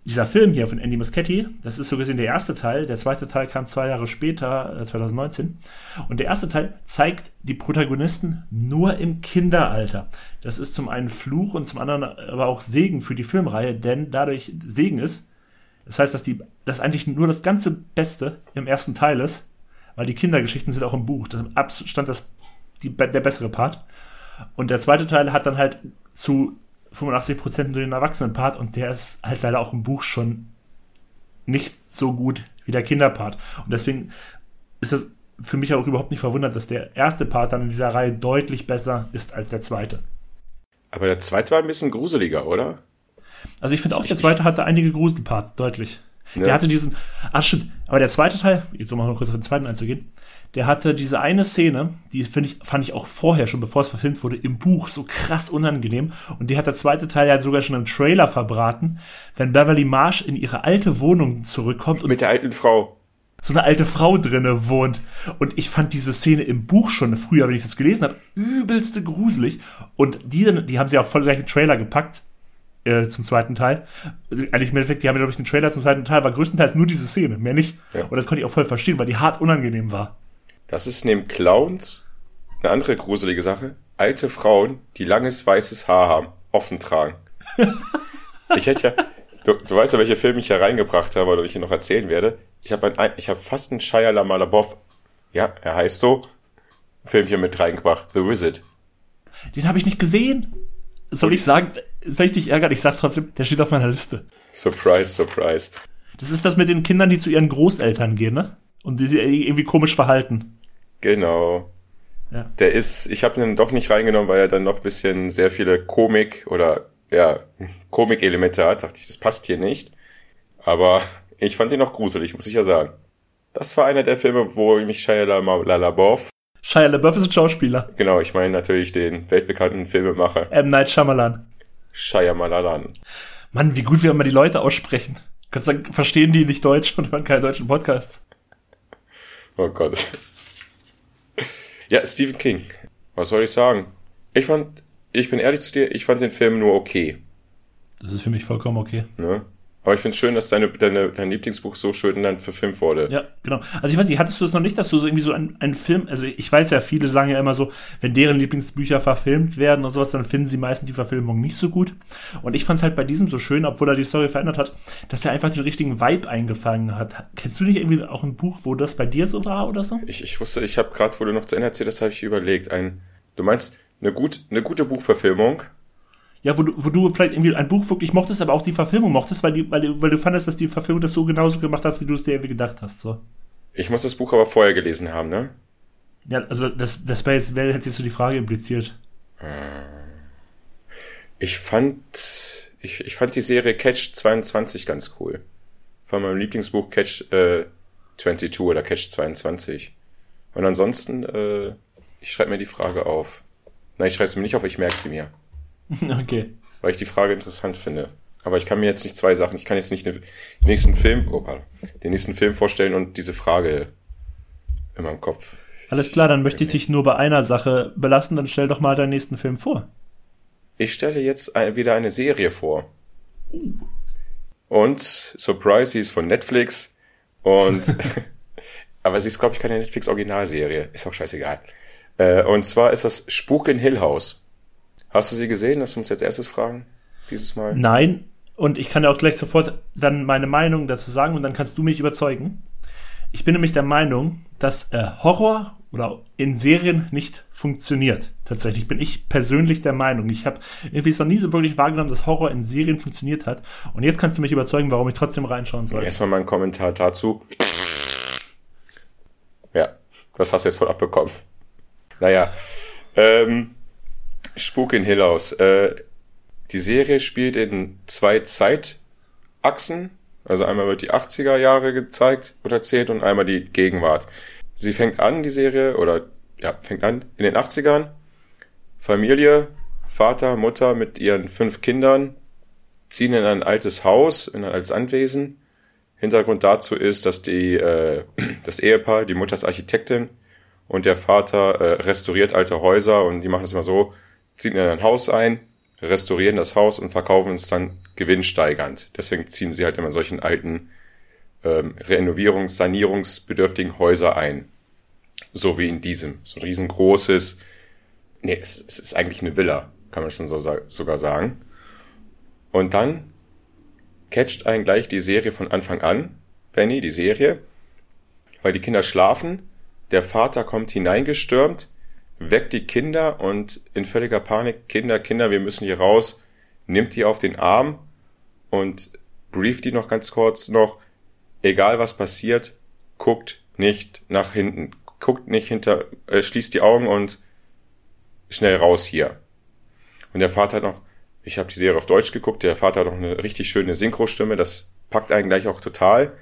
dieser Film hier von Andy Muschietti, das ist so gesehen der erste Teil. Der zweite Teil kam zwei Jahre später, 2019. Äh, Und der erste Teil zeigt die Protagonisten nur im Kinderalter. Das ist zum einen Fluch und zum anderen aber auch Segen für die Filmreihe, denn dadurch Segen ist. Das heißt, dass die, dass eigentlich nur das ganze Beste im ersten Teil ist, weil die Kindergeschichten sind auch im Buch. Das ist Abstand das, die, der bessere Part. Und der zweite Teil hat dann halt zu 85% nur den Erwachsenenpart und der ist halt leider auch im Buch schon nicht so gut wie der Kinderpart. Und deswegen ist das für mich auch überhaupt nicht verwundert, dass der erste Part dann in dieser Reihe deutlich besser ist als der zweite. Aber der zweite war ein bisschen gruseliger, oder? Also ich finde auch, der zweite hatte einige Gruselparts, deutlich. Ja. Der hatte diesen, ach stimmt, aber der zweite Teil, jetzt um mal kurz auf den zweiten einzugehen, der hatte diese eine Szene, die finde ich, fand ich auch vorher schon, bevor es verfilmt wurde, im Buch so krass unangenehm. Und die hat der zweite Teil ja sogar schon im Trailer verbraten, wenn Beverly Marsh in ihre alte Wohnung zurückkommt und mit der alten Frau so eine alte Frau drinne wohnt. Und ich fand diese Szene im Buch schon früher, wenn ich das gelesen habe, übelste gruselig. Und die, die haben sie auch voll gleich im Trailer gepackt äh, zum zweiten Teil. Eigentlich im Endeffekt, die haben ja, glaube ich, den Trailer zum zweiten Teil, war größtenteils nur diese Szene, mehr nicht. Ja. Und das konnte ich auch voll verstehen, weil die hart unangenehm war. Das ist neben Clowns eine andere gruselige Sache. Alte Frauen, die langes weißes Haar haben, offen tragen. ich hätte ja, du, du weißt ja, welche Filme ich hier reingebracht habe oder ich hier noch erzählen werde. ich habe ein, ich habe fast einen Shia LaMalaboff, ja, er heißt so, Filmchen mit reingebracht, The Wizard. Den habe ich nicht gesehen. Soll ich sagen, soll ich dich ärgern? Ich sag trotzdem, der steht auf meiner Liste. Surprise, surprise. Das ist das mit den Kindern, die zu ihren Großeltern gehen, ne? Und die sich irgendwie komisch verhalten. Genau. Ja. Der ist, ich habe den doch nicht reingenommen, weil er dann noch ein bisschen sehr viele Komik oder ja, Komik-Elemente hat. Dachte ich, das passt hier nicht. Aber ich fand ihn noch gruselig, muss ich ja sagen. Das war einer der Filme, wo mich Shia LaBeouf Shia LaBeouf ist ein Schauspieler. Genau, ich meine natürlich den weltbekannten Filmemacher. M. Night Shyamalan. Shia Malalan. Mann, wie gut wir immer die Leute aussprechen. Kannst du sagen, verstehen die nicht Deutsch und hören keinen deutschen Podcast? Oh Gott. Ja, Stephen King. Was soll ich sagen? Ich fand, ich bin ehrlich zu dir, ich fand den Film nur okay. Das ist für mich vollkommen okay. Ne? Aber ich finde es schön, dass deine, deine, dein Lieblingsbuch so schön dann verfilmt wurde. Ja, genau. Also ich weiß nicht, hattest du es noch nicht, dass du so irgendwie so einen, einen Film, also ich weiß ja, viele sagen ja immer so, wenn deren Lieblingsbücher verfilmt werden und sowas, dann finden sie meistens die Verfilmung nicht so gut. Und ich fand es halt bei diesem so schön, obwohl er die Story verändert hat, dass er einfach den richtigen Vibe eingefangen hat. Kennst du nicht irgendwie auch ein Buch, wo das bei dir so war oder so? Ich, ich wusste, ich habe gerade, wo du noch zu Ende erzählt hast, habe ich überlegt, ein, du meinst eine, gut, eine gute Buchverfilmung, ja, wo du, wo du vielleicht irgendwie ein Buch wirklich mochtest, aber auch die Verfilmung mochtest, weil, die, weil, du, weil du fandest, dass die Verfilmung das so genauso gemacht hat, wie du es dir irgendwie gedacht hast. So. Ich muss das Buch aber vorher gelesen haben, ne? Ja, also das, das Space Well hätte jetzt so die Frage impliziert. Ich fand, ich, ich fand die Serie Catch 22 ganz cool. Von meinem Lieblingsbuch Catch äh, 22 oder Catch 22. Und ansonsten, äh, ich schreibe mir die Frage auf. Nein, ich schreibe sie mir nicht auf, ich merke sie mir. Okay. Weil ich die Frage interessant finde. Aber ich kann mir jetzt nicht zwei Sachen, ich kann jetzt nicht den nächsten Film, oh, den nächsten Film vorstellen und diese Frage in meinem Kopf. Alles klar, dann möchte ich dich nur bei einer Sache belassen, dann stell doch mal deinen nächsten Film vor. Ich stelle jetzt wieder eine Serie vor. Und, Surprise, sie ist von Netflix und, aber sie ist, glaube ich, keine Netflix-Originalserie. Ist auch scheißegal. Äh, und zwar ist das Spuk in Hill House. Hast du sie gesehen? Lass uns jetzt erstes fragen, dieses Mal. Nein, und ich kann ja auch gleich sofort dann meine Meinung dazu sagen und dann kannst du mich überzeugen. Ich bin nämlich der Meinung, dass äh, Horror oder in Serien nicht funktioniert. Tatsächlich bin ich persönlich der Meinung. Ich habe irgendwie es noch nie so wirklich wahrgenommen, dass Horror in Serien funktioniert hat. Und jetzt kannst du mich überzeugen, warum ich trotzdem reinschauen soll. Erstmal mein Kommentar dazu. Ja, das hast du jetzt voll abbekommen. Naja, ähm, Spuk in Hill House. Äh, die Serie spielt in zwei Zeitachsen. Also einmal wird die 80er Jahre gezeigt oder erzählt und einmal die Gegenwart. Sie fängt an, die Serie, oder ja, fängt an in den 80ern. Familie, Vater, Mutter mit ihren fünf Kindern ziehen in ein altes Haus, in ein altes Anwesen. Hintergrund dazu ist, dass die, äh, das Ehepaar, die Mutter ist Architektin und der Vater äh, restauriert alte Häuser und die machen es immer so, ziehen in ein Haus ein, restaurieren das Haus und verkaufen es dann gewinnsteigernd. Deswegen ziehen sie halt immer solchen alten ähm, Renovierungs-, sanierungsbedürftigen Häuser ein. So wie in diesem. So ein riesengroßes, nee, es, es ist eigentlich eine Villa, kann man schon so, sogar sagen. Und dann catcht einen gleich die Serie von Anfang an, Benny, die Serie, weil die Kinder schlafen, der Vater kommt hineingestürmt, weckt die Kinder und in völliger Panik, Kinder, Kinder, wir müssen hier raus, nimmt die auf den Arm und brieft die noch ganz kurz noch, egal was passiert, guckt nicht nach hinten, guckt nicht hinter, äh, schließt die Augen und schnell raus hier. Und der Vater hat noch, ich habe die Serie auf Deutsch geguckt, der Vater hat noch eine richtig schöne Synchrostimme, das packt einen gleich auch total.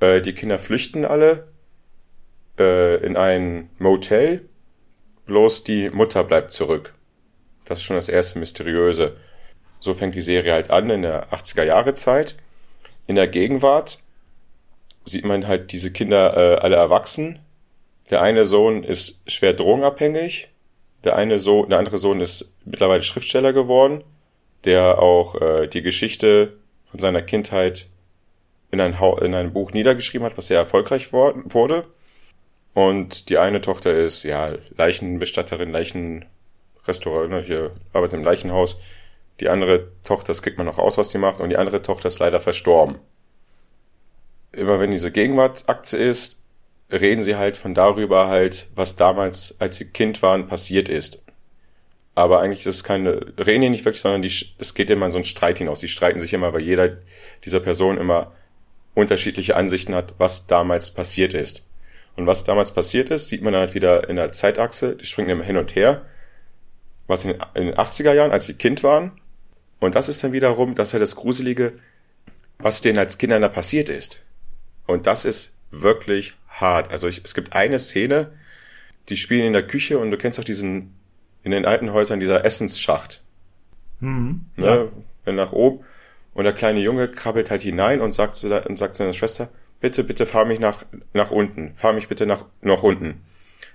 Äh, die Kinder flüchten alle äh, in ein Motel, bloß die Mutter bleibt zurück. Das ist schon das erste Mysteriöse. So fängt die Serie halt an in der 80er Jahre Zeit. In der Gegenwart sieht man halt diese Kinder äh, alle erwachsen. Der eine Sohn ist schwer drogenabhängig. Der eine Sohn, der andere Sohn ist mittlerweile Schriftsteller geworden, der auch äh, die Geschichte von seiner Kindheit in ein, in ein Buch niedergeschrieben hat, was sehr erfolgreich wurde. Und die eine Tochter ist, ja, Leichenbestatterin, Leichenrestaurant, ne, hier arbeitet im Leichenhaus. Die andere Tochter, das kriegt man noch aus, was die macht. Und die andere Tochter ist leider verstorben. immer wenn diese Gegenwartsaktie ist, reden sie halt von darüber halt, was damals, als sie Kind waren, passiert ist. Aber eigentlich ist es keine, reden die nicht wirklich, sondern die, es geht immer in so einen Streit hinaus. Die streiten sich immer, weil jeder dieser Person immer unterschiedliche Ansichten hat, was damals passiert ist. Und was damals passiert ist, sieht man dann halt wieder in der Zeitachse, die springen immer hin und her. Was in, in den 80er Jahren, als sie Kind waren. Und das ist dann wiederum, das ist ja das Gruselige, was denen als Kindern da passiert ist. Und das ist wirklich hart. Also ich, es gibt eine Szene, die spielen in der Küche und du kennst doch diesen, in den alten Häusern, dieser Essensschacht. Mhm, ne? Ja. Nach oben. Und der kleine Junge krabbelt halt hinein und sagt, zu der, und sagt seiner Schwester, bitte, bitte fahr mich nach, nach unten. Fahr mich bitte nach, nach unten.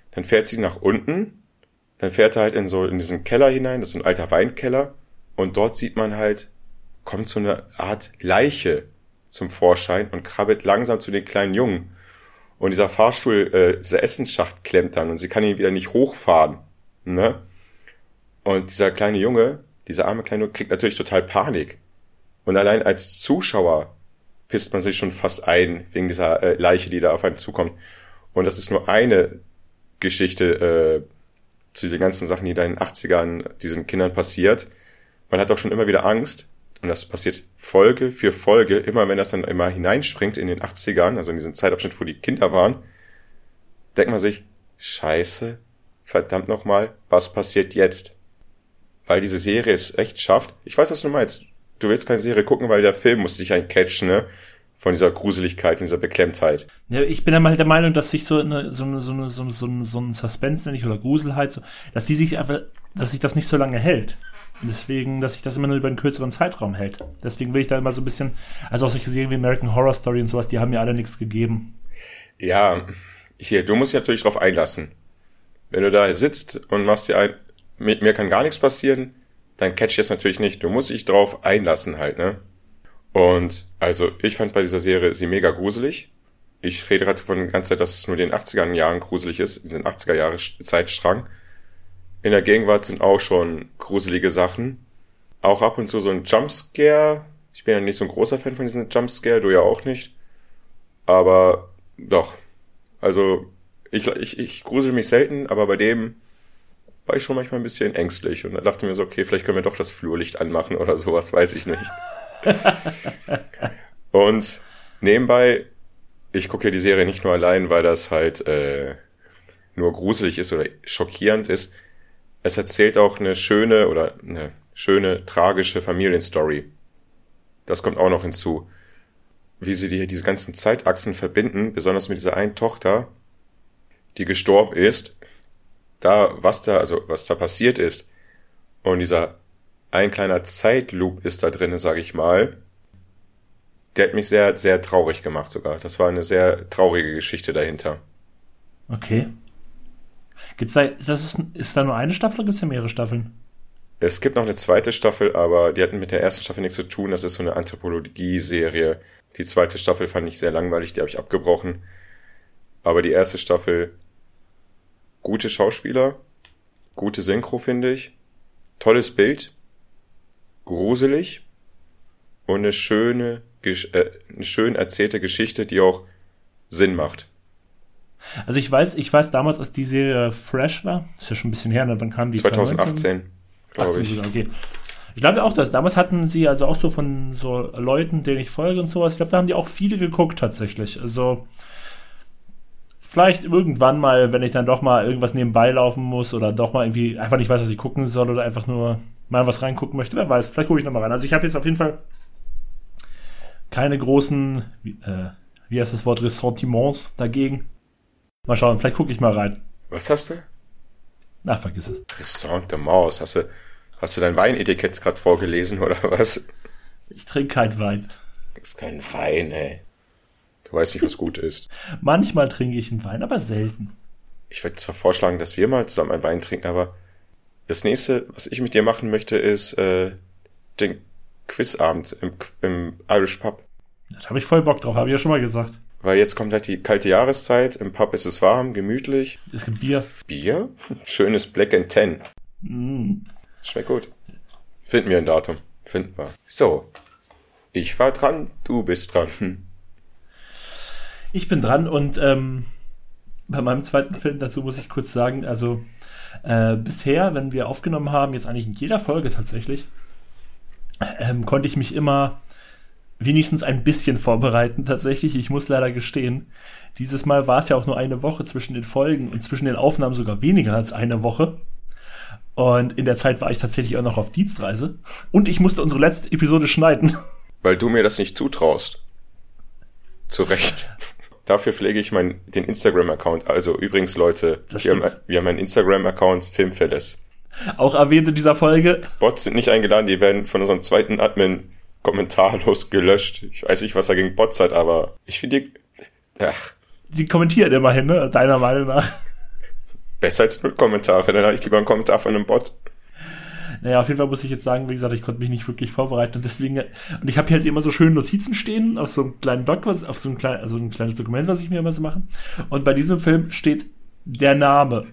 Dann fährt sie nach unten. Dann fährt er halt in so, in diesen Keller hinein. Das ist so ein alter Weinkeller. Und dort sieht man halt, kommt so eine Art Leiche zum Vorschein und krabbelt langsam zu den kleinen Jungen. Und dieser Fahrstuhl, äh, dieser Essensschacht klemmt dann und sie kann ihn wieder nicht hochfahren. Ne? Und dieser kleine Junge, dieser arme kleine Junge, kriegt natürlich total Panik. Und allein als Zuschauer pisst man sich schon fast ein wegen dieser äh, Leiche, die da auf einen zukommt. Und das ist nur eine Geschichte äh, zu den ganzen Sachen, die da in den 80ern diesen Kindern passiert. Man hat auch schon immer wieder Angst, und das passiert Folge für Folge, immer wenn das dann immer hineinspringt in den 80ern, also in diesen Zeitabschnitt, wo die Kinder waren, denkt man sich, scheiße, verdammt nochmal, was passiert jetzt? Weil diese Serie es echt schafft. Ich weiß, was du meinst. Du willst keine Serie gucken, weil der Film muss dich eigentlich catchen, ne? Von dieser Gruseligkeit und dieser Beklemmtheit. Ja, ich bin dann mal der Meinung, dass sich so eine, so eine, so eine, so, so, so ein Suspense, nenne ich, oder Gruselheit, so, dass die sich einfach, dass sich das nicht so lange hält. Deswegen, dass sich das immer nur über einen kürzeren Zeitraum hält. Deswegen will ich da immer so ein bisschen, also auch solche Serien wie American Horror Story und sowas, die haben mir alle nichts gegeben. Ja, hier, du musst dich natürlich drauf einlassen. Wenn du da sitzt und machst dir ein, mit mir kann gar nichts passieren, dann catch ich das natürlich nicht. Du musst dich drauf einlassen halt, ne? Und also, ich fand bei dieser Serie sie mega gruselig. Ich rede gerade von der ganzen Zeit, dass es nur in den 80er Jahren gruselig ist, in den 80er Jahre Zeitstrang in der Gegenwart sind auch schon gruselige Sachen. Auch ab und zu so ein Jumpscare. Ich bin ja nicht so ein großer Fan von diesem Jumpscare, du ja auch nicht. Aber doch. Also, ich, ich, ich grusel mich selten, aber bei dem war ich schon manchmal ein bisschen ängstlich und da dachte mir so, okay, vielleicht können wir doch das Flurlicht anmachen oder sowas, weiß ich nicht. und nebenbei, ich gucke ja die Serie nicht nur allein, weil das halt äh, nur gruselig ist oder schockierend ist es erzählt auch eine schöne oder eine schöne, tragische Familienstory. Das kommt auch noch hinzu. Wie sie die, diese ganzen Zeitachsen verbinden, besonders mit dieser einen Tochter, die gestorben ist, da, was da, also, was da passiert ist, und dieser ein kleiner Zeitloop ist da drinne, sag ich mal, der hat mich sehr, sehr traurig gemacht sogar. Das war eine sehr traurige Geschichte dahinter. Okay. Gibt's da, das ist, ist da nur eine Staffel oder gibt es da mehrere Staffeln? Es gibt noch eine zweite Staffel, aber die hatten mit der ersten Staffel nichts zu tun. Das ist so eine Anthropologie-Serie. Die zweite Staffel fand ich sehr langweilig, die habe ich abgebrochen. Aber die erste Staffel, gute Schauspieler, gute Synchro, finde ich, tolles Bild, gruselig und eine schöne, äh, eine schön erzählte Geschichte, die auch Sinn macht. Also ich weiß, ich weiß damals, als die Serie fresh war, ist ja schon ein bisschen her, ne? wann kam die? 2018, glaube ich. Okay. Ich glaube auch, dass damals hatten sie also auch so von so Leuten, denen ich folge und sowas, ich glaube, da haben die auch viele geguckt tatsächlich. Also vielleicht irgendwann mal, wenn ich dann doch mal irgendwas nebenbei laufen muss oder doch mal irgendwie einfach nicht weiß, was ich gucken soll oder einfach nur mal was reingucken möchte, wer weiß, vielleicht gucke ich nochmal rein. Also ich habe jetzt auf jeden Fall keine großen, äh, wie heißt das Wort, Ressentiments dagegen. Mal schauen, vielleicht gucke ich mal rein. Was hast du? Ach, vergiss es. Maus. Hast du, hast du dein Weinetikett gerade vorgelesen oder was? Ich trinke keinen Wein. Das ist kein Wein, ey. Du weißt nicht, was gut ist. Manchmal trinke ich einen Wein, aber selten. Ich würde zwar vorschlagen, dass wir mal zusammen einen Wein trinken, aber das nächste, was ich mit dir machen möchte, ist äh, den Quizabend im, im Irish Pub. Da habe ich voll Bock drauf, habe ich ja schon mal gesagt. Weil jetzt kommt halt die kalte Jahreszeit. Im Pub ist es warm, gemütlich. Es gibt Bier. Bier? Schönes Black and Ten. Mm. Schmeckt gut. Finden wir ein Datum. Finden wir. So. Ich war dran, du bist dran. Ich bin dran und ähm, bei meinem zweiten Film dazu muss ich kurz sagen, also äh, bisher, wenn wir aufgenommen haben, jetzt eigentlich in jeder Folge tatsächlich, ähm, konnte ich mich immer wenigstens ein bisschen vorbereiten tatsächlich. Ich muss leider gestehen, dieses Mal war es ja auch nur eine Woche zwischen den Folgen und zwischen den Aufnahmen sogar weniger als eine Woche. Und in der Zeit war ich tatsächlich auch noch auf Dienstreise. Und ich musste unsere letzte Episode schneiden. Weil du mir das nicht zutraust. Zu Recht. Dafür pflege ich mein, den Instagram-Account. Also übrigens, Leute, wir haben, wir haben, einen Instagram-Account, Filmfelles. Auch erwähnt in dieser Folge. Bots sind nicht eingeladen, die werden von unserem zweiten Admin kommentarlos gelöscht. Ich weiß nicht, was er gegen Bots hat, aber ich finde die. Ach. Die kommentieren immerhin, ne? Deiner Meinung nach. Besser als null Kommentare, dann habe ich lieber einen Kommentar von einem Bot. Naja, auf jeden Fall muss ich jetzt sagen, wie gesagt, ich konnte mich nicht wirklich vorbereiten und deswegen, und ich habe hier halt immer so schöne Notizen stehen auf so einem kleinen Doc, was, auf so ein, klein, also ein kleines Dokument, was ich mir immer so mache. Und bei diesem Film steht der Name.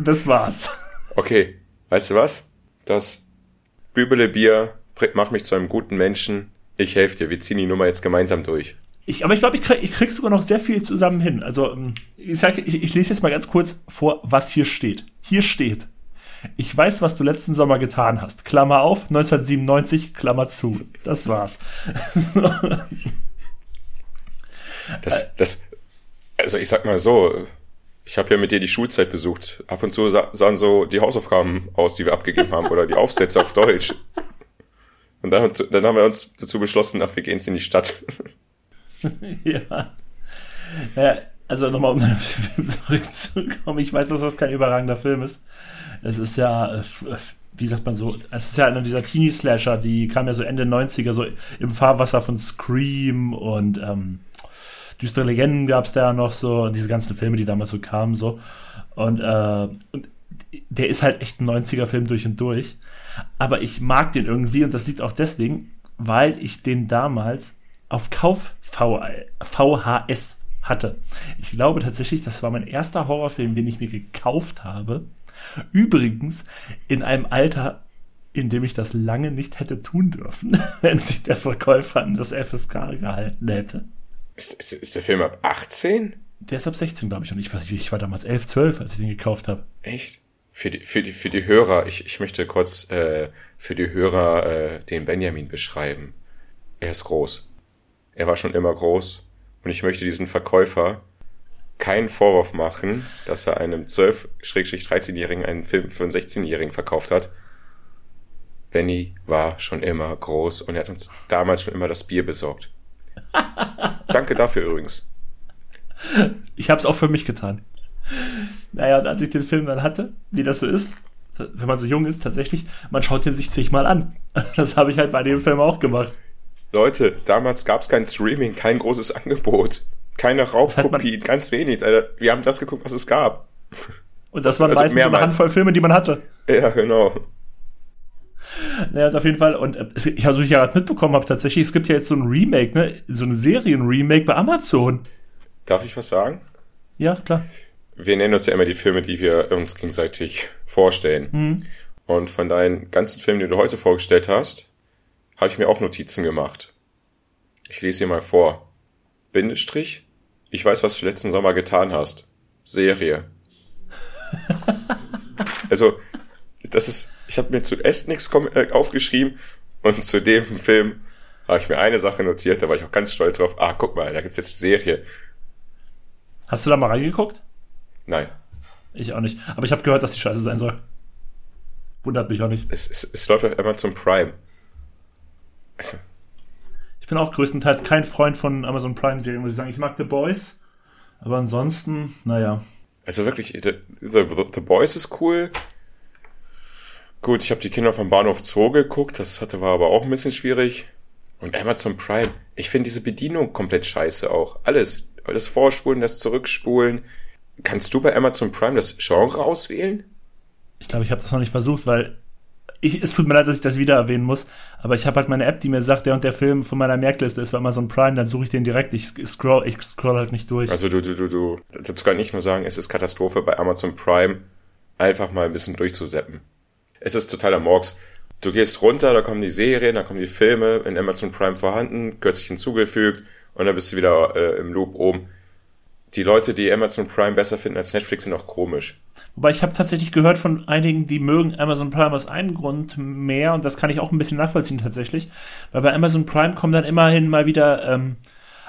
Das war's. Okay, weißt du was? Das Bübele Bier macht mich zu einem guten Menschen. Ich helfe dir, wir ziehen die Nummer jetzt gemeinsam durch. Ich, aber ich glaube, ich, krieg, ich krieg sogar noch sehr viel zusammen hin. Also ähm, ich, sag, ich, ich lese jetzt mal ganz kurz vor, was hier steht. Hier steht, ich weiß, was du letzten Sommer getan hast. Klammer auf, 1997, Klammer zu. Das war's. das, das, also ich sag mal so, ich habe ja mit dir die Schulzeit besucht. Ab und zu sahen so die Hausaufgaben aus, die wir abgegeben haben, oder die Aufsätze auf Deutsch. Und dann, dann haben wir uns dazu beschlossen, ach, wir gehen jetzt in die Stadt. ja. ja. Also nochmal, um zurückzukommen. Ich weiß, dass das kein überragender Film ist. Es ist ja, wie sagt man so, es ist ja einer dieser Teenie-Slasher, die kam ja so Ende 90er, so im Fahrwasser von Scream und ähm, Düstere Legenden gab es da ja noch so, und diese ganzen Filme, die damals so kamen, so. Und, äh, und der ist halt echt ein 90er-Film durch und durch. Aber ich mag den irgendwie und das liegt auch deswegen, weil ich den damals auf Kauf VHS hatte. Ich glaube tatsächlich, das war mein erster Horrorfilm, den ich mir gekauft habe. Übrigens in einem Alter, in dem ich das lange nicht hätte tun dürfen, wenn sich der Verkäufer an das FSK gehalten hätte. Ist, ist, ist der Film ab 18? Der ist ab 16, glaube ich. Und ich weiß nicht, ich war damals 11, 12, als ich den gekauft habe. Echt? Für die, für die, für die Hörer, ich, ich möchte kurz äh, für die Hörer äh, den Benjamin beschreiben. Er ist groß. Er war schon immer groß. Und ich möchte diesen Verkäufer keinen Vorwurf machen, dass er einem 12-13-Jährigen einen Film für einen 16-Jährigen verkauft hat. Benny war schon immer groß und er hat uns damals schon immer das Bier besorgt. Danke dafür übrigens. Ich habe es auch für mich getan. Naja, und als ich den Film dann hatte, wie das so ist, wenn man so jung ist, tatsächlich, man schaut den sich zigmal an. Das habe ich halt bei dem Film auch gemacht. Leute, damals gab es kein Streaming, kein großes Angebot. Keine Raubkopien, ganz wenig. Alter. Wir haben das geguckt, was es gab. Und das waren also meistens so eine Handvoll Filme, die man hatte. Ja, genau. Naja, und auf jeden Fall, und äh, ich, also ich ja gerade mitbekommen habe, tatsächlich, es gibt ja jetzt so ein Remake, ne? So ein Serien-Remake bei Amazon. Darf ich was sagen? Ja, klar. Wir nennen uns ja immer die Filme, die wir uns gegenseitig vorstellen. Mhm. Und von deinen ganzen Filmen, die du heute vorgestellt hast, habe ich mir auch Notizen gemacht. Ich lese hier mal vor. Bindestrich, ich weiß, was du letzten Sommer getan hast. Serie. also, das ist, ich habe mir zuerst nichts äh, aufgeschrieben und zu dem Film habe ich mir eine Sache notiert, da war ich auch ganz stolz drauf. Ah, guck mal, da gibt's jetzt eine Serie. Hast du da mal reingeguckt? Nein. Ich auch nicht. Aber ich habe gehört, dass die scheiße sein soll. Wundert mich auch nicht. Es, es, es läuft auf Amazon Prime. Also, ich bin auch größtenteils kein Freund von Amazon Prime-Serien, muss ich sagen. Ich mag The Boys, aber ansonsten, naja. Also wirklich, The, The, The Boys ist cool. Gut, ich habe die Kinder vom Bahnhof Zoo geguckt, das hatte war aber auch ein bisschen schwierig. Und Amazon Prime, ich finde diese Bedienung komplett scheiße auch. Alles, das Vorspulen, das Zurückspulen. Kannst du bei Amazon Prime das Genre auswählen? Ich glaube, ich habe das noch nicht versucht, weil ich, es tut mir leid, dass ich das wieder erwähnen muss, aber ich habe halt meine App, die mir sagt, der und der Film von meiner Merkliste ist bei Amazon Prime, dann suche ich den direkt. Ich scroll, ich scroll halt nicht durch. Also du, du, du, du, dazu kann ich nur sagen, es ist Katastrophe bei Amazon Prime, einfach mal ein bisschen durchzuseppen. Es ist totaler Morgs. Du gehst runter, da kommen die Serien, da kommen die Filme in Amazon Prime vorhanden, kürzlich hinzugefügt und dann bist du wieder äh, im Loop oben. Die Leute, die Amazon Prime besser finden als Netflix, sind auch komisch. Wobei ich habe tatsächlich gehört von einigen, die mögen Amazon Prime aus einem Grund mehr und das kann ich auch ein bisschen nachvollziehen tatsächlich, weil bei Amazon Prime kommen dann immerhin mal wieder ähm,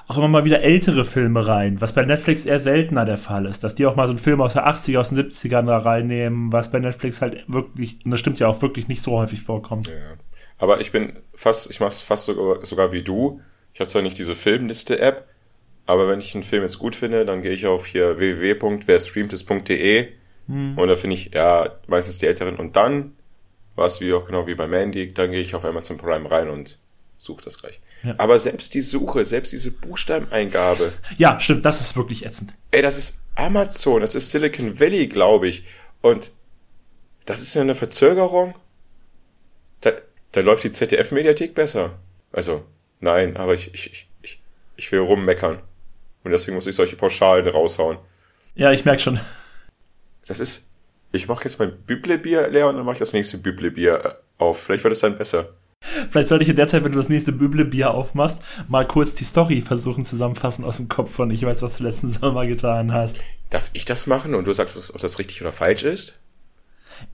auch immer mal wieder ältere Filme rein, was bei Netflix eher seltener der Fall ist, dass die auch mal so einen Film aus der 80er, aus den 70ern da reinnehmen, was bei Netflix halt wirklich, und das stimmt ja auch wirklich nicht so häufig vorkommt. Ja. Aber ich bin fast, ich mach's fast sogar, sogar wie du. Ich habe zwar nicht diese Filmliste-App, aber wenn ich einen Film jetzt gut finde, dann gehe ich auf hier www.werstreamtes.de hm. und da finde ich ja meistens die Älteren und dann war es wie auch genau wie bei Mandy, dann gehe ich auf Amazon Prime rein und suche das gleich. Ja. Aber selbst die Suche, selbst diese Buchstabeneingabe. Ja, stimmt, das ist wirklich ätzend. Ey, das ist Amazon, das ist Silicon Valley, glaube ich. Und das ist ja eine Verzögerung. Da, da läuft die ZDF-Mediathek besser. Also, nein, aber ich, ich, ich, ich, ich will rummeckern. Und deswegen muss ich solche Pauschalen raushauen. Ja, ich merke schon. Das ist. Ich mache jetzt mein Büblebier leer und dann mache ich das nächste Büblebier äh, auf. Vielleicht wird es dann besser. Vielleicht sollte ich in der Zeit, wenn du das nächste Büble-Bier aufmachst, mal kurz die Story versuchen zusammenfassen aus dem Kopf von ich weiß, was du letzten Sommer getan hast. Darf ich das machen und du sagst, ob das richtig oder falsch ist?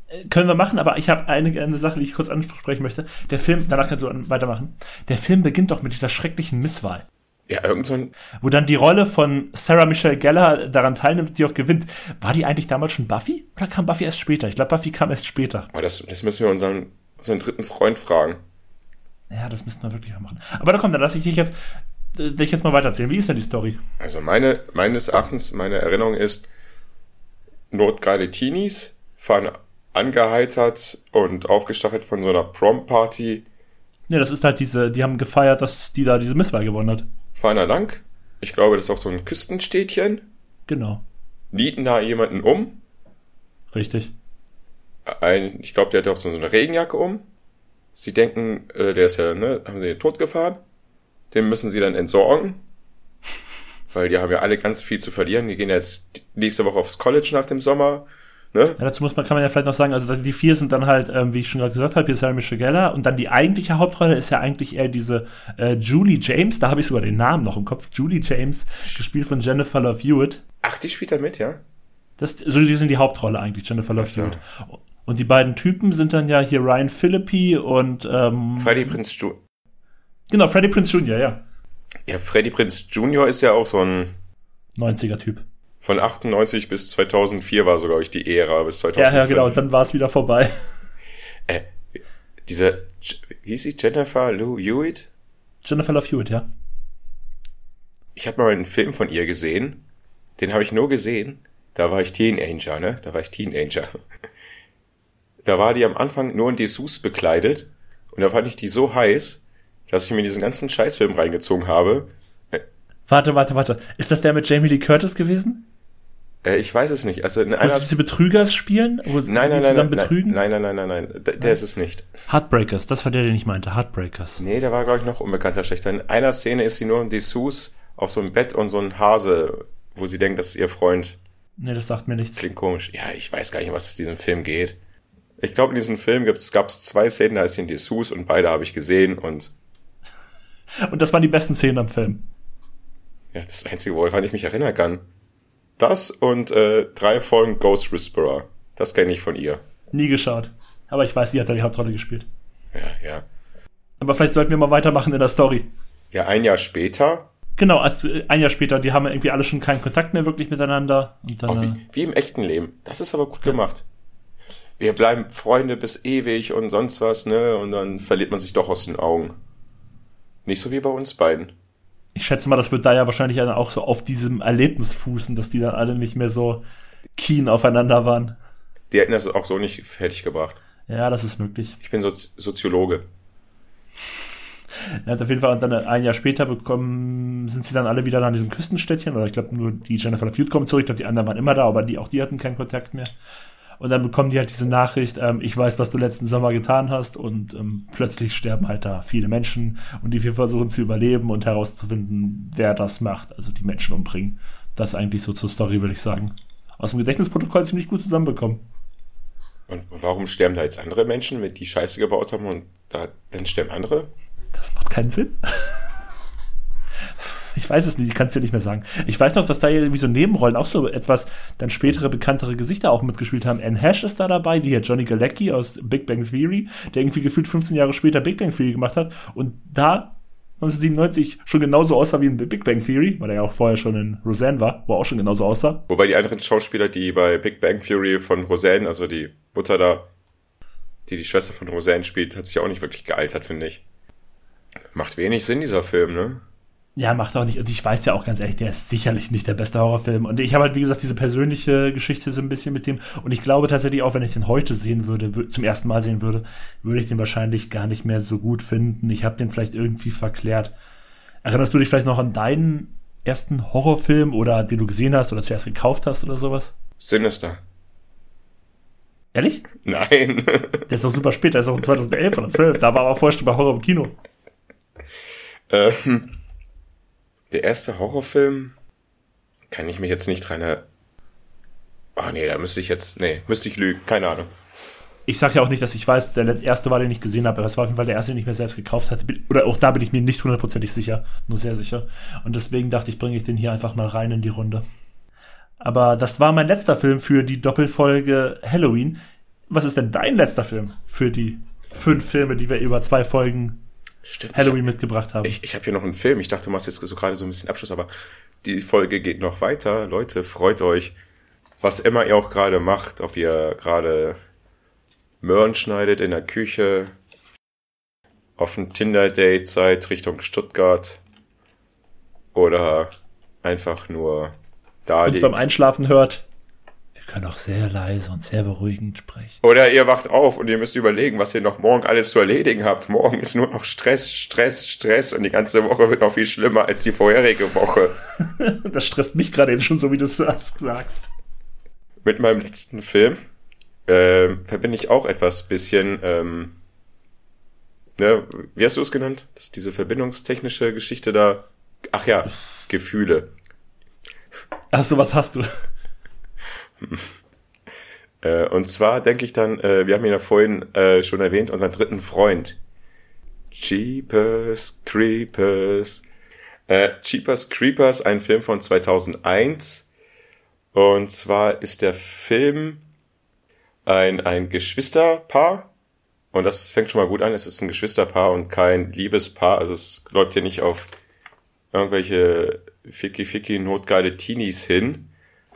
Äh, können wir machen, aber ich habe eine, eine Sache, die ich kurz ansprechen möchte. Der Film, danach kannst du weitermachen. Der Film beginnt doch mit dieser schrecklichen Misswahl. Ja, irgend so ein Wo dann die Rolle von Sarah Michelle Geller daran teilnimmt, die auch gewinnt. War die eigentlich damals schon Buffy? Oder kam Buffy erst später? Ich glaube, Buffy kam erst später. Aber das, das müssen wir unseren, unseren dritten Freund fragen. Ja, das müssten wir wirklich mal machen. Aber da kommt, dann lasse ich dich jetzt, äh, dich jetzt mal weitererzählen. Wie ist denn die Story? Also meine, meines Erachtens, meine Erinnerung ist, notgeile Teenies fahren angeheitert und aufgestachelt von so einer Prom-Party. Ja, das ist halt diese, die haben gefeiert, dass die da diese Misswahl gewonnen hat. Fahren da lang. Ich glaube, das ist auch so ein Küstenstädtchen. Genau. Nieten da jemanden um. Richtig. Ein, ich glaube, der hat auch so eine Regenjacke um. Sie denken, äh, der ist ja, ne, haben sie tot gefahren. Den müssen sie dann entsorgen. Weil die haben ja alle ganz viel zu verlieren. Die gehen jetzt nächste Woche aufs College nach dem Sommer. Ne? Ja, dazu muss man, kann man ja vielleicht noch sagen, also die vier sind dann halt, ähm, wie ich schon gerade gesagt habe, hier Sarah Michelle Geller und dann die eigentliche Hauptrolle ist ja eigentlich eher diese äh, Julie James, da habe ich sogar den Namen noch im Kopf, Julie James, gespielt von Jennifer Love Hewitt. Ach, die spielt da mit, ja? Das, so die sind die Hauptrolle eigentlich, Jennifer Love Hewitt. Und die beiden Typen sind dann ja hier Ryan Philippi und ähm, Freddie Prince Jr. Genau, Freddie Prince Jr., ja. Ja, Freddie Prince Jr. ist ja auch so ein 90er-Typ. Von 98 bis 2004 war so, glaube ich, die Ära bis 2005. Ja, ja, genau, dann war es wieder vorbei. Äh, diese, wie hieß sie, Jennifer Lou Hewitt? Jennifer Love Hewitt, ja. Ich habe mal einen Film von ihr gesehen, den habe ich nur gesehen, da war ich Teenager, ne? Da war ich Teenager da war die am Anfang nur in Dessous bekleidet und da fand ich die so heiß, dass ich mir diesen ganzen Scheißfilm reingezogen habe. Warte, warte, warte. Ist das der mit Jamie Lee Curtis gewesen? Äh, ich weiß es nicht. Also in einer diese Betrügers spielen? Wo nein, nein, nein, nein, betrügen? nein, nein, nein, nein, nein, nein. Der, der ist es nicht. Heartbreakers, das war der, den ich meinte. Heartbreakers. Nee, der war, glaube ich, noch unbekannter schlechter. In einer Szene ist sie nur in Dessous auf so einem Bett und so ein Hase, wo sie denkt, das ist ihr Freund. Nee, das sagt mir nichts. Klingt komisch. Ja, ich weiß gar nicht, was es diesem Film geht. Ich glaube, in diesem Film gab es zwei Szenen, da ist sie in Dessous und beide habe ich gesehen und. Und das waren die besten Szenen am Film. Ja, das Einzige, woran ich mich erinnern kann. Das und äh, drei Folgen Ghost Whisperer. Das kenne ich von ihr. Nie geschaut. Aber ich weiß, sie hat da die Hauptrolle gespielt. Ja, ja. Aber vielleicht sollten wir mal weitermachen in der Story. Ja, ein Jahr später. Genau, also ein Jahr später, die haben irgendwie alle schon keinen Kontakt mehr wirklich miteinander. Dann, wie, äh, wie, im echten Leben. Das ist aber gut ja. gemacht wir bleiben Freunde bis ewig und sonst was, ne? Und dann verliert man sich doch aus den Augen. Nicht so wie bei uns beiden. Ich schätze mal, das wird da ja wahrscheinlich auch so auf diesem Erlebnis fußen, dass die dann alle nicht mehr so keen aufeinander waren. Die hätten das auch so nicht fertig gebracht. Ja, das ist möglich. Ich bin Sozi Soziologe. Ja, auf jeden Fall, und dann ein Jahr später bekommen, sind sie dann alle wieder an diesem Küstenstädtchen, oder ich glaube nur die Jennifer Love kommt zurück, ich glaube die anderen waren immer da, aber die, auch die hatten keinen Kontakt mehr. Und dann bekommen die halt diese Nachricht, ähm, ich weiß, was du letzten Sommer getan hast und ähm, plötzlich sterben halt da viele Menschen und die wir versuchen zu überleben und herauszufinden, wer das macht, also die Menschen umbringen. Das eigentlich so zur Story, würde ich sagen. Aus dem Gedächtnisprotokoll ziemlich gut zusammenbekommen. Und warum sterben da jetzt andere Menschen, wenn die Scheiße gebaut haben und da dann sterben andere? Das macht keinen Sinn. ich weiß es nicht, ich kann es dir nicht mehr sagen. Ich weiß noch, dass da irgendwie so Nebenrollen auch so etwas dann spätere bekanntere Gesichter auch mitgespielt haben. Anne Hash ist da dabei, die hier Johnny Galecki aus Big Bang Theory, der irgendwie gefühlt 15 Jahre später Big Bang Theory gemacht hat und da 1997 schon genauso aussah wie in Big Bang Theory, weil er ja auch vorher schon in Roseanne war, wo er auch schon genauso aussah. Wobei die anderen Schauspieler, die bei Big Bang Theory von Roseanne, also die Mutter da, die die Schwester von Roseanne spielt, hat sich auch nicht wirklich gealtert, finde ich. Macht wenig Sinn, dieser Film, ne? Ja, macht auch nicht. Und ich weiß ja auch ganz ehrlich, der ist sicherlich nicht der beste Horrorfilm. Und ich habe halt, wie gesagt, diese persönliche Geschichte so ein bisschen mit dem. Und ich glaube tatsächlich auch, wenn ich den heute sehen würde, zum ersten Mal sehen würde, würde ich den wahrscheinlich gar nicht mehr so gut finden. Ich habe den vielleicht irgendwie verklärt. Erinnerst du dich vielleicht noch an deinen ersten Horrorfilm oder den du gesehen hast oder zuerst gekauft hast oder sowas? Sinister. Ehrlich? Nein. Der ist doch super spät, der ist auch 2011 oder 12. Da war aber vorher schon bei Horror im Kino. Ähm, der erste Horrorfilm kann ich mich jetzt nicht dran erinnern. Oh nee, da müsste ich jetzt, nee, müsste ich lügen, keine Ahnung. Ich sag ja auch nicht, dass ich weiß, der erste war, den ich gesehen habe, aber es war auf jeden Fall der erste, den ich mir selbst gekauft hatte. Oder auch da bin ich mir nicht hundertprozentig sicher, nur sehr sicher. Und deswegen dachte ich, bringe ich den hier einfach mal rein in die Runde. Aber das war mein letzter Film für die Doppelfolge Halloween. Was ist denn dein letzter Film für die fünf Filme, die wir über zwei Folgen Stimmt, Halloween hab, mitgebracht haben? Ich, ich habe hier noch einen Film. Ich dachte, du machst jetzt so gerade so ein bisschen Abschluss, aber die Folge geht noch weiter. Leute, freut euch, was immer ihr auch gerade macht, ob ihr gerade Möhren schneidet in der Küche, auf ein Tinder-Date seid Richtung Stuttgart oder einfach nur da uns beim Einschlafen hört. Wir können auch sehr leise und sehr beruhigend sprechen. Oder ihr wacht auf und ihr müsst überlegen, was ihr noch morgen alles zu erledigen habt. Morgen ist nur noch Stress, Stress, Stress und die ganze Woche wird noch viel schlimmer als die vorherige Woche. das stresst mich gerade eben schon so, wie du es sagst. Mit meinem letzten Film äh, verbinde ich auch etwas bisschen, ähm, ne, wie hast du es genannt? Das ist diese verbindungstechnische Geschichte da. Ach ja, Gefühle. Achso, was hast du? Äh, und zwar denke ich dann, äh, wir haben ihn ja vorhin äh, schon erwähnt, unseren dritten Freund. Cheapers Creepers. Äh, Cheapers Creepers, ein Film von 2001. Und zwar ist der Film ein, ein Geschwisterpaar. Und das fängt schon mal gut an. Es ist ein Geschwisterpaar und kein Liebespaar. Also es läuft hier nicht auf irgendwelche ficky ficky notgeile Teenies hin,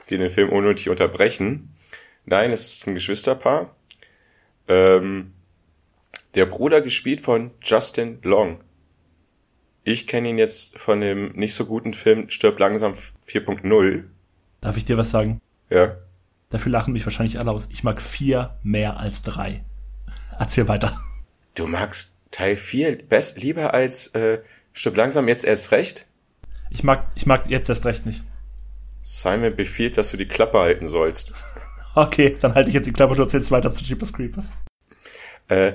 die den Film unnötig unterbrechen. Nein, es ist ein Geschwisterpaar. Ähm, der Bruder gespielt von Justin Long. Ich kenne ihn jetzt von dem nicht so guten Film Stirb langsam 4.0. Darf ich dir was sagen? Ja. Dafür lachen mich wahrscheinlich alle aus. Ich mag vier mehr als drei. Erzähl weiter. Du magst Teil 4 best, lieber als äh, Stirb langsam jetzt erst recht? Ich mag, ich mag jetzt erst recht nicht. Simon befiehlt, dass du die Klappe halten sollst. Okay, dann halte ich jetzt die Klappe und du erzählst weiter zu Jeepers Creepers. Äh,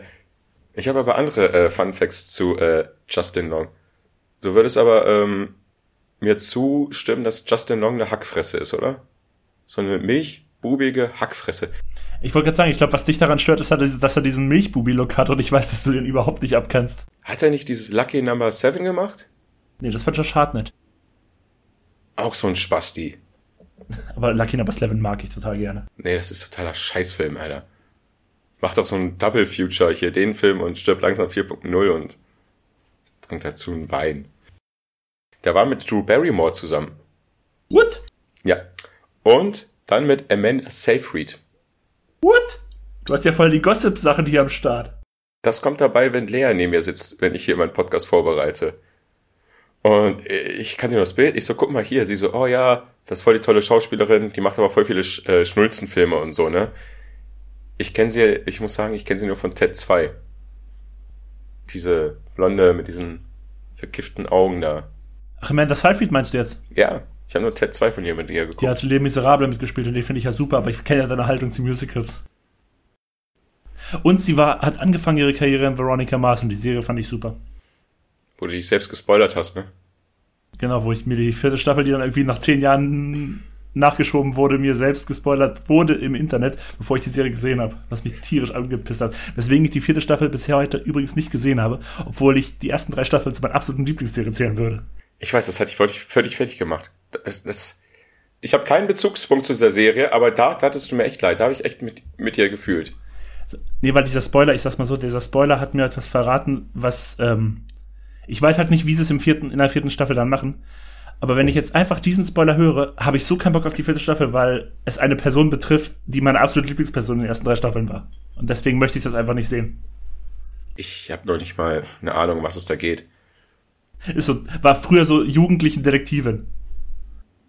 ich habe aber andere äh, Fun Facts zu äh, Justin Long. Du würdest aber ähm, mir zustimmen, dass Justin Long eine Hackfresse ist, oder? So eine milchbubige Hackfresse. Ich wollte gerade sagen, ich glaube, was dich daran stört, ist, dass er diesen Milchbubi-Look hat und ich weiß, dass du den überhaupt nicht abkennst. Hat er nicht dieses Lucky Number 7 gemacht? Nee, das war Josh Hartnett. Auch so ein Spasti. Aber Lucky Number 11 mag ich total gerne. Nee, das ist totaler Scheißfilm, Alter. Macht doch so ein Double Future hier, den Film und stirbt langsam 4.0 und trinkt dazu einen Wein. Der war mit Drew Barrymore zusammen. What? Ja. Und dann mit Amanda Seyfried. What? Du hast ja voll die Gossip-Sachen hier am Start. Das kommt dabei, wenn Lea neben mir sitzt, wenn ich hier meinen Podcast vorbereite. Und ich kann dir das Bild, ich so, guck mal hier, sie so, oh ja, das ist voll die tolle Schauspielerin, die macht aber voll viele Sch äh, Schnulzenfilme und so, ne? Ich kenne sie, ich muss sagen, ich kenne sie nur von Ted 2. Diese Blonde mit diesen verkifften Augen da. Ach, Amanda Seyfried meinst du jetzt? Ja, ich habe nur Ted 2 von ihr mit ihr geguckt. Die hat Les Miserable mitgespielt und den finde ich ja super, aber ich kenne ja deine Haltung zu Musicals. Und sie war, hat angefangen ihre Karriere in Veronica Mars und die Serie fand ich super. Wo du dich selbst gespoilert hast, ne? Genau, wo ich mir die vierte Staffel, die dann irgendwie nach zehn Jahren nachgeschoben wurde, mir selbst gespoilert wurde im Internet, bevor ich die Serie gesehen habe, was mich tierisch angepisst hat. Weswegen ich die vierte Staffel bisher heute übrigens nicht gesehen habe, obwohl ich die ersten drei Staffeln zu meiner absoluten Lieblingsserie zählen würde. Ich weiß, das hat dich völlig, völlig fertig gemacht. Das, das, ich habe keinen Bezugspunkt zu dieser Serie, aber da, da hattest du mir echt leid. Da habe ich echt mit, mit dir gefühlt. Nee, weil dieser Spoiler, ich sag's mal so, dieser Spoiler hat mir etwas verraten, was, ähm, ich weiß halt nicht, wie sie es im vierten, in der vierten Staffel dann machen. Aber wenn ich jetzt einfach diesen Spoiler höre, habe ich so keinen Bock auf die vierte Staffel, weil es eine Person betrifft, die meine absolute Lieblingsperson in den ersten drei Staffeln war. Und deswegen möchte ich das einfach nicht sehen. Ich habe noch nicht mal eine Ahnung, was es da geht. Ist so, war früher so jugendlichen Detektivin.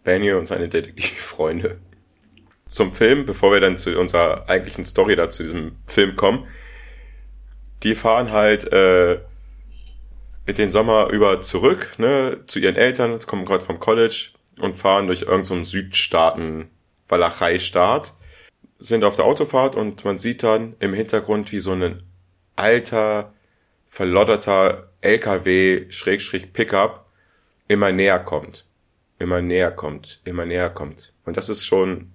Benny und seine Detektivfreunde. Zum Film, bevor wir dann zu unserer eigentlichen Story da zu diesem Film kommen. Die fahren halt äh, den Sommer über zurück, ne, zu ihren Eltern, kommen gerade vom College und fahren durch irgendeinen so Südstaaten Walachei-Staat, sind auf der Autofahrt und man sieht dann im Hintergrund, wie so ein alter, verlodderter LKW, Schrägstrich Pickup, immer näher kommt. Immer näher kommt, immer näher kommt. Und das ist schon,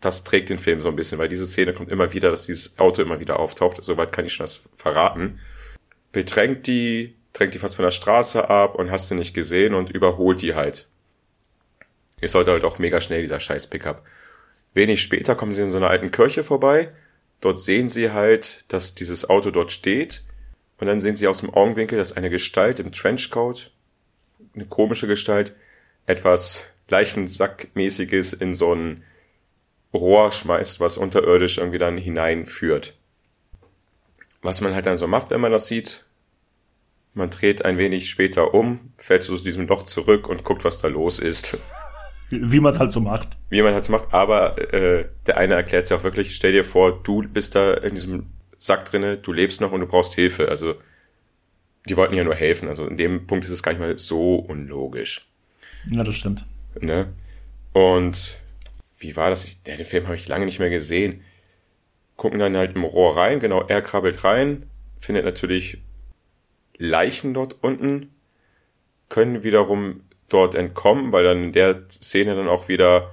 das trägt den Film so ein bisschen, weil diese Szene kommt immer wieder, dass dieses Auto immer wieder auftaucht. Soweit kann ich schon das verraten. Bedrängt die, drängt die fast von der Straße ab und hast du nicht gesehen und überholt die halt. Ist heute halt auch mega schnell, dieser scheiß Pickup. Wenig später kommen sie in so einer alten Kirche vorbei. Dort sehen sie halt, dass dieses Auto dort steht. Und dann sehen sie aus dem Augenwinkel, dass eine Gestalt im Trenchcoat, eine komische Gestalt, etwas Leichensackmäßiges in so ein Rohr schmeißt, was unterirdisch irgendwie dann hineinführt. Was man halt dann so macht, wenn man das sieht, man dreht ein wenig später um, fällt zu diesem Loch zurück und guckt, was da los ist. Wie man es halt so macht. Wie man halt so macht, aber äh, der eine erklärt es ja auch wirklich, stell dir vor, du bist da in diesem Sack drinne, du lebst noch und du brauchst Hilfe. Also die wollten ja nur helfen. Also in dem Punkt ist es gar nicht mal so unlogisch. Ja, das stimmt. Ne? Und wie war das? Ich, den Film habe ich lange nicht mehr gesehen. Gucken dann halt im Rohr rein, genau, er krabbelt rein, findet natürlich Leichen dort unten, können wiederum dort entkommen, weil dann in der Szene dann auch wieder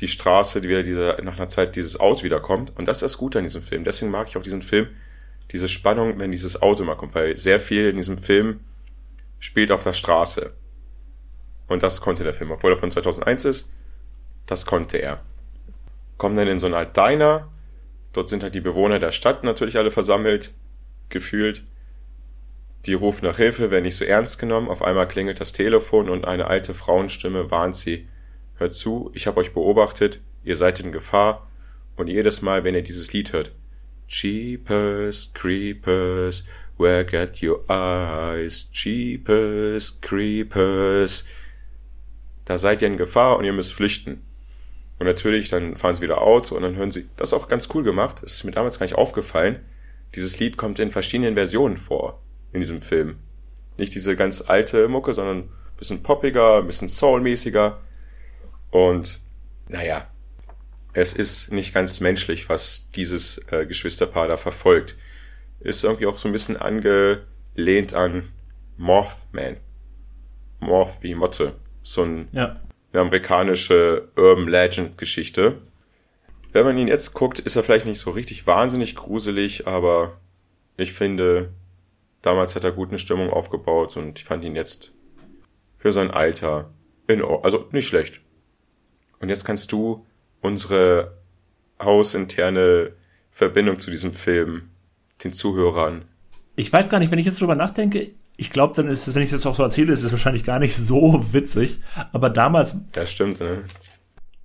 die Straße, die wieder diese, nach einer Zeit dieses Auto wiederkommt. Und das ist das Gute an diesem Film. Deswegen mag ich auch diesen Film, diese Spannung, wenn dieses Auto mal kommt, weil sehr viel in diesem Film spielt auf der Straße. Und das konnte der Film, obwohl er von 2001 ist, das konnte er. Kommen dann in so eine Art Diner, dort sind halt die Bewohner der Stadt natürlich alle versammelt, gefühlt. Die rufen nach Hilfe, werden nicht so ernst genommen. Auf einmal klingelt das Telefon und eine alte Frauenstimme warnt sie. Hört zu, ich habe euch beobachtet, ihr seid in Gefahr. Und jedes Mal, wenn ihr dieses Lied hört, Cheapers, Creepers, where get your eyes? Cheapers, Creepers. Da seid ihr in Gefahr und ihr müsst flüchten. Und natürlich, dann fahren sie wieder Auto und dann hören sie, das ist auch ganz cool gemacht, das ist mir damals gar nicht aufgefallen. Dieses Lied kommt in verschiedenen Versionen vor in diesem Film. Nicht diese ganz alte Mucke, sondern ein bisschen poppiger, ein bisschen soulmäßiger. Und naja, es ist nicht ganz menschlich, was dieses äh, Geschwisterpaar da verfolgt. Ist irgendwie auch so ein bisschen angelehnt an Mothman. Moth wie Motte. So ein, ja. eine amerikanische Urban Legend Geschichte. Wenn man ihn jetzt guckt, ist er vielleicht nicht so richtig wahnsinnig gruselig, aber ich finde, Damals hat er gute Stimmung aufgebaut und ich fand ihn jetzt für sein Alter in Ordnung, also nicht schlecht. Und jetzt kannst du unsere hausinterne Verbindung zu diesem Film den Zuhörern. Ich weiß gar nicht, wenn ich jetzt drüber nachdenke, ich glaube, dann ist es, wenn ich es jetzt auch so erzähle, ist es wahrscheinlich gar nicht so witzig. Aber damals. Das stimmt, ne?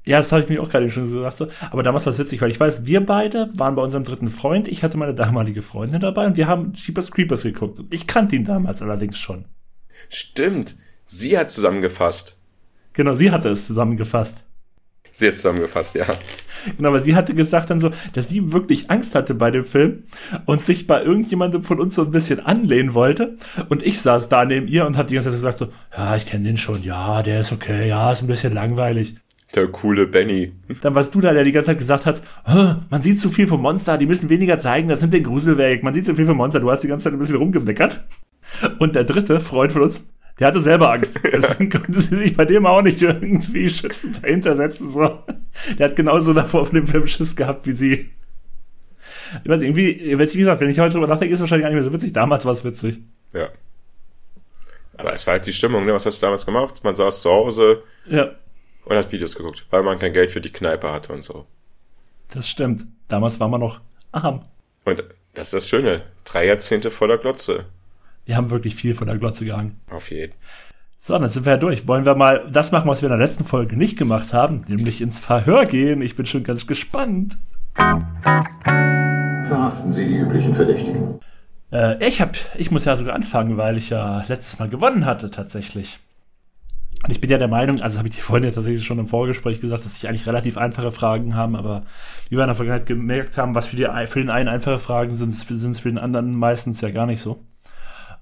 Ja, das habe ich mir auch gerade schon so gesagt. So. Aber damals war es witzig, weil ich weiß, wir beide waren bei unserem dritten Freund. Ich hatte meine damalige Freundin dabei und wir haben Jeepers Creepers geguckt. Ich kannte ihn damals allerdings schon. Stimmt. Sie hat zusammengefasst. Genau, sie hatte es zusammengefasst. Sie hat zusammengefasst, ja. Genau, aber sie hatte gesagt dann so, dass sie wirklich Angst hatte bei dem Film und sich bei irgendjemandem von uns so ein bisschen anlehnen wollte. Und ich saß da neben ihr und hat die ganze Zeit gesagt so, ja, ich kenne den schon, ja, der ist okay, ja, ist ein bisschen langweilig. Der coole Benny. Dann warst du da, der die ganze Zeit gesagt hat, man sieht zu viel vom Monster, die müssen weniger zeigen, das nimmt den Grusel weg. Man sieht zu viel vom Monster, du hast die ganze Zeit ein bisschen rumgemeckert. Und der dritte Freund von uns, der hatte selber Angst. Deswegen konnte sie sich bei dem auch nicht irgendwie schützend dahinter setzen. So. Der hat genauso davor von dem Film Schiss gehabt wie sie. Ich weiß irgendwie, wie gesagt, wenn ich heute drüber nachdenke, ist es wahrscheinlich gar nicht mehr so witzig. Damals war es witzig. Ja. Aber es war halt die Stimmung, ne? Was hast du damals gemacht? Man saß zu Hause Ja, und hat Videos geguckt, weil man kein Geld für die Kneipe hatte und so. das stimmt. Damals war man noch arm. Und das ist das Schöne. Drei Jahrzehnte voller Glotze. Wir haben wirklich viel von der Glotze gehangen. Auf jeden. So, dann sind wir ja durch. Wollen wir mal das machen, was wir in der letzten Folge nicht gemacht haben, nämlich ins Verhör gehen. Ich bin schon ganz gespannt. Verhaften Sie die üblichen Verdächtigen. Äh, ich hab, ich muss ja sogar anfangen, weil ich ja letztes Mal gewonnen hatte, tatsächlich. Und ich bin ja der Meinung, also habe ich dir vorhin ja tatsächlich schon im Vorgespräch gesagt, dass ich eigentlich relativ einfache Fragen haben, aber wie wir in der Vergangenheit gemerkt haben, was für, die, für den einen einfache Fragen sind, sind es für den anderen meistens ja gar nicht so.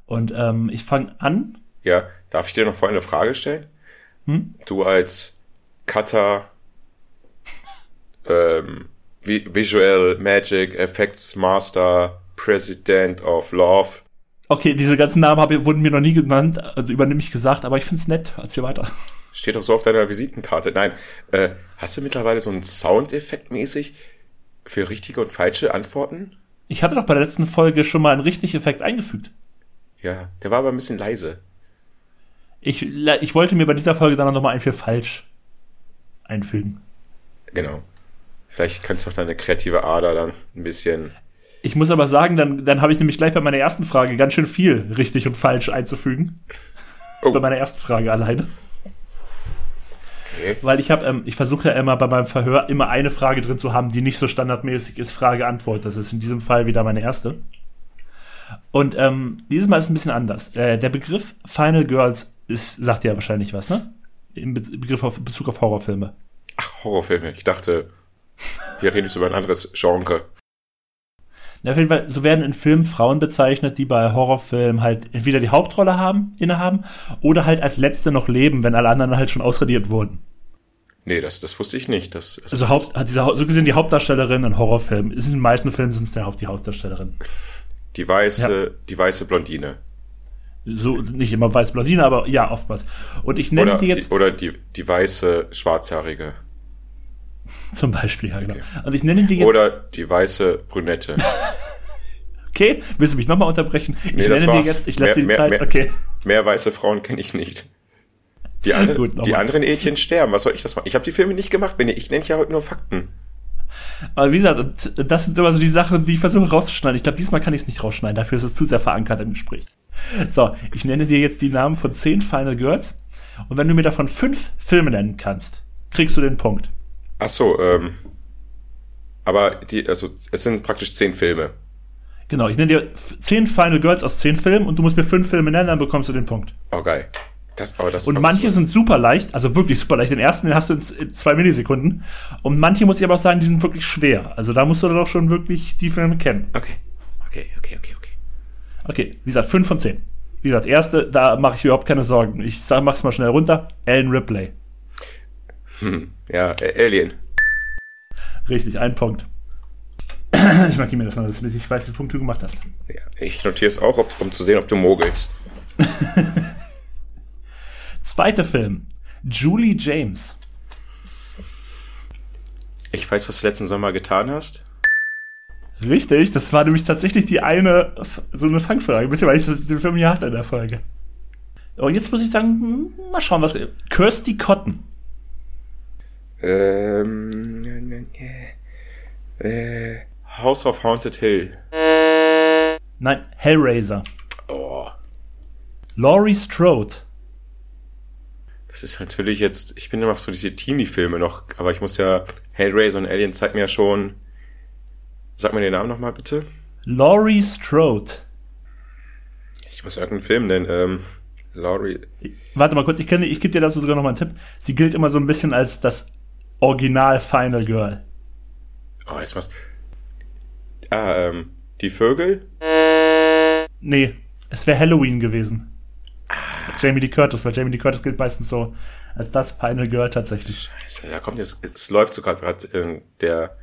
Und ähm, ich fange an. Ja, darf ich dir noch vorhin eine Frage stellen? Hm? Du als Cutter, ähm, Vi- Visual Magic Effects Master, President of Love. Okay, diese ganzen Namen hab, wurden mir noch nie genannt, also übernehme ich gesagt, aber ich find's nett. Erzähl weiter. Steht doch so auf deiner Visitenkarte. Nein, äh, hast du mittlerweile so einen Soundeffekt mäßig für richtige und falsche Antworten? Ich hatte doch bei der letzten Folge schon mal einen richtigen Effekt eingefügt. Ja, der war aber ein bisschen leise. Ich, ich wollte mir bei dieser Folge dann noch mal ein für falsch einfügen. Genau. Vielleicht kannst du auch deine kreative Ader dann ein bisschen. Ich muss aber sagen, dann, dann habe ich nämlich gleich bei meiner ersten Frage ganz schön viel richtig und falsch einzufügen. Oh. Bei meiner ersten Frage alleine. Okay. Weil ich habe, ähm, ich versuche ja immer bei meinem Verhör immer eine Frage drin zu haben, die nicht so standardmäßig ist, Frage-Antwort. Das ist in diesem Fall wieder meine erste. Und ähm, dieses Mal ist es ein bisschen anders. Äh, der Begriff Final Girls ist, sagt ja wahrscheinlich was, ne? Im Be Begriff auf Bezug auf Horrorfilme. Ach, Horrorfilme. Ich dachte, wir reden jetzt über ein anderes Genre. Na, auf jeden Fall, so werden in Filmen Frauen bezeichnet, die bei Horrorfilmen halt entweder die Hauptrolle haben, innehaben, oder halt als letzte noch leben, wenn alle anderen halt schon ausradiert wurden. Nee, das, das wusste ich nicht. Das, Also das Haupt, hat diese, so gesehen die Hauptdarstellerin in Horrorfilmen. In den meisten Filmen sind es der Haupt, die Hauptdarstellerin. die weiße, die weiße Blondine. So, nicht immer weiß Blondine, aber ja, oftmals. Und ich nenne Oder, die die, jetzt oder die, die weiße Schwarzhaarige. zum Beispiel, ja, genau. Okay. Und ich nenne die jetzt, Oder die weiße Brünette. okay, willst du mich nochmal unterbrechen? Ich Nee, nenne die jetzt, ich lasse dir die Mehr- Zeit, mehr- okay. Mehr weiße Frauen kenne ich nicht. Die, andre, Gut, die anderen Ädchen sterben. Was soll ich das machen? Ich habe die Filme nicht gemacht, Benny. Ich nenne ja heute nur Fakten. Aber wie gesagt, das sind immer so die Sachen, die ich versuche rauszuschneiden. Ich glaube, diesmal kann ich es nicht rausschneiden, dafür ist es zu sehr verankert im Gespräch. So, ich nenne dir jetzt die Namen von zehn Final Girls. Und wenn du mir davon fünf Filme nennen kannst, kriegst du den Punkt. Ach so, ähm. Aber die, also, es sind praktisch zehn Filme. Genau, ich nenne dir zehn Final Girls aus zehn Filmen und du musst mir fünf Filme nennen, dann bekommst du den Punkt. Oh, geil. Das, aber das Und manche das- sind super leicht, also wirklich super leicht. Den ersten, den hast du in zwei Millisekunden. Und manche muss ich aber auch sagen, die sind wirklich schwer. Also da musst du dann auch schon wirklich die Filme kennen. Okay. Okay, okay, okay, okay. Okay, wie gesagt, fünf von zehn. Wie gesagt, erste, da mache ich überhaupt keine Sorgen. Ich sag, mach's mal schnell runter. Ellen Ripley. Hm. Ja, Alien. Richtig, ein Punkt. Ich markiere mir das mal, damit ich weiß, wie Punkt du gemacht hast. Ja, ich notiere es auch, ob, um zu sehen, ob du mogelst. Zweiter Film. Julie James. Ich weiß, was du letzten Sommer getan hast. Richtig, das war nämlich tatsächlich die eine, so eine Fangfrage. Ein bisschen, weil ich das, den Film hier hatte in der Folge. Und jetzt muss ich sagen, hm, mal schauen, was. Kirsty Cotton. Ähm. Äh, House of Haunted Hill. Nein, Hellraiser. Oh. Laurie Strode. Das ist natürlich jetzt, ich bin immer auf so diese Teenie-Filme noch, aber ich muss ja, Hellraiser und Alien zeigt mir ja schon, sag mir den Namen nochmal bitte. Laurie Strode. Ich muss irgendeinen Film nennen, ähm, Laurie, Warte mal kurz, ich kenne, ich gebe dir dazu sogar noch mal einen Tipp. Sie gilt immer so ein bisschen als das Original Final Girl. oh, jetzt was, ah, ähm, die Vögel? Nee, es wäre Halloween gewesen. Jamie Lee Curtis, weil Jamie Lee Curtis gilt meistens so als das Final Girl tatsächlich. Scheiße, da kommt jetzt, es läuft sogar gerade in der,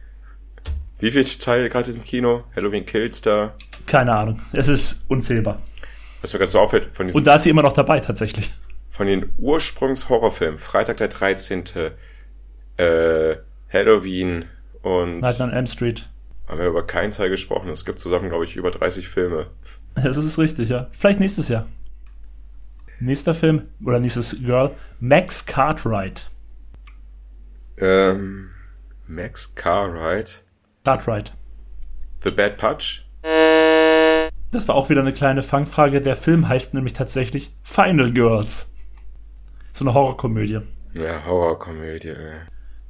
wie viel Teil gerade im Kino? Halloween Kills da? Keine Ahnung. Es ist unzählbar. Was mir gerade so auffällt, von diesen Und da ist sie immer noch dabei, tatsächlich. von den Ursprungs-Horrorfilmen, Freitag der 13., äh, Halloween und Nightmare on Elm Street. haben wir über keinen Teil gesprochen. Es gibt zusammen, glaube ich, über 30 Filme. Das ist richtig, ja. Vielleicht nächstes Jahr. Nächster Film oder nächstes Girl, Max Cartwright. Ähm, Max Cartwright. Cartwright. The Bad Patch. Das war auch wieder eine kleine Fangfrage. Der Film heißt nämlich tatsächlich Final Girls. So eine Horrorkomödie. Ja, Horrorkomödie. Äh.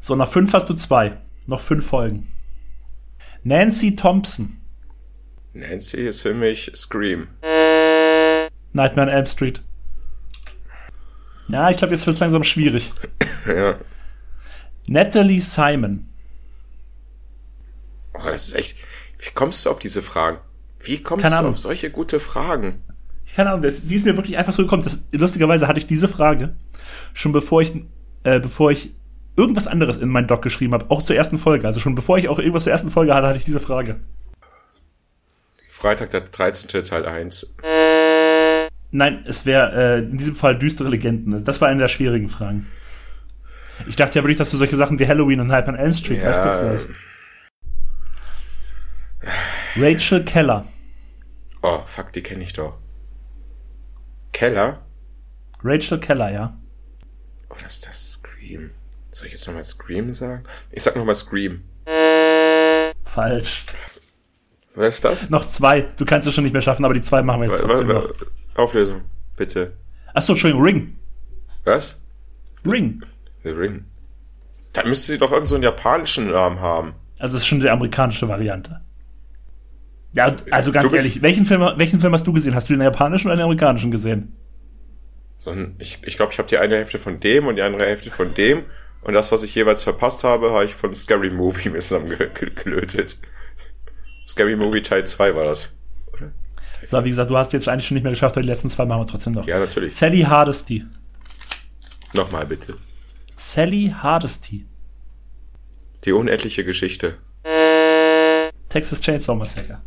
So, nach fünf hast du zwei. Noch fünf Folgen. Nancy Thompson. Nancy ist für mich Scream. Nightmare on Elm Street. Ja, ich glaube, jetzt wird es langsam schwierig. ja. Natalie Simon. Oh, das ist echt. Wie kommst du auf diese Fragen? Wie kommst Keine du Ahnung. auf solche gute Fragen? Keine Ahnung, das, die ist mir wirklich einfach so gekommen. Das, lustigerweise hatte ich diese Frage schon bevor ich, äh, bevor ich irgendwas anderes in meinen Doc geschrieben habe, auch zur ersten Folge. Also schon bevor ich auch irgendwas zur ersten Folge hatte, hatte ich diese Frage. Freitag der 13. Teil 1. Nein, es wäre äh, in diesem Fall düstere Legenden. Das war eine der schwierigen Fragen. Ich dachte ja wirklich, dass du solche Sachen wie Halloween und Hype on Elm Street du Ja, vielleicht. Rachel Keller. oh, fuck, die kenne ich doch. Keller? Rachel Keller, ja. Oh, das ist das Scream. Soll ich jetzt nochmal Scream sagen? Ich sag nochmal Scream. Falsch. Was ist das? Noch zwei. Du kannst es schon nicht mehr schaffen, aber die zwei machen wir jetzt trotzdem noch. Auflösung, bitte. Achso, Entschuldigung, Ring. Was? Ring. The Ring. Da müsste sie doch irgend so einen japanischen Namen haben. Also das ist schon die amerikanische Variante. Ja, also ganz ehrlich, welchen Film, welchen Film hast du gesehen? Hast du den japanischen oder den amerikanischen gesehen? So ein, ich ich glaube, ich habe die eine Hälfte von dem und die andere Hälfte von dem. Und das, was ich jeweils verpasst habe, habe ich von Scary Movie mir zusammengelötet. Scary Movie Teil 2 war das. Oder? So, wie gesagt, du hast jetzt eigentlich schon nicht mehr geschafft, aber die letzten zwei machen wir trotzdem noch. Ja, natürlich. Sally Hardesty. Nochmal bitte. Sally Hardesty. Die unendliche Geschichte. Texas Chainsaw Massacre.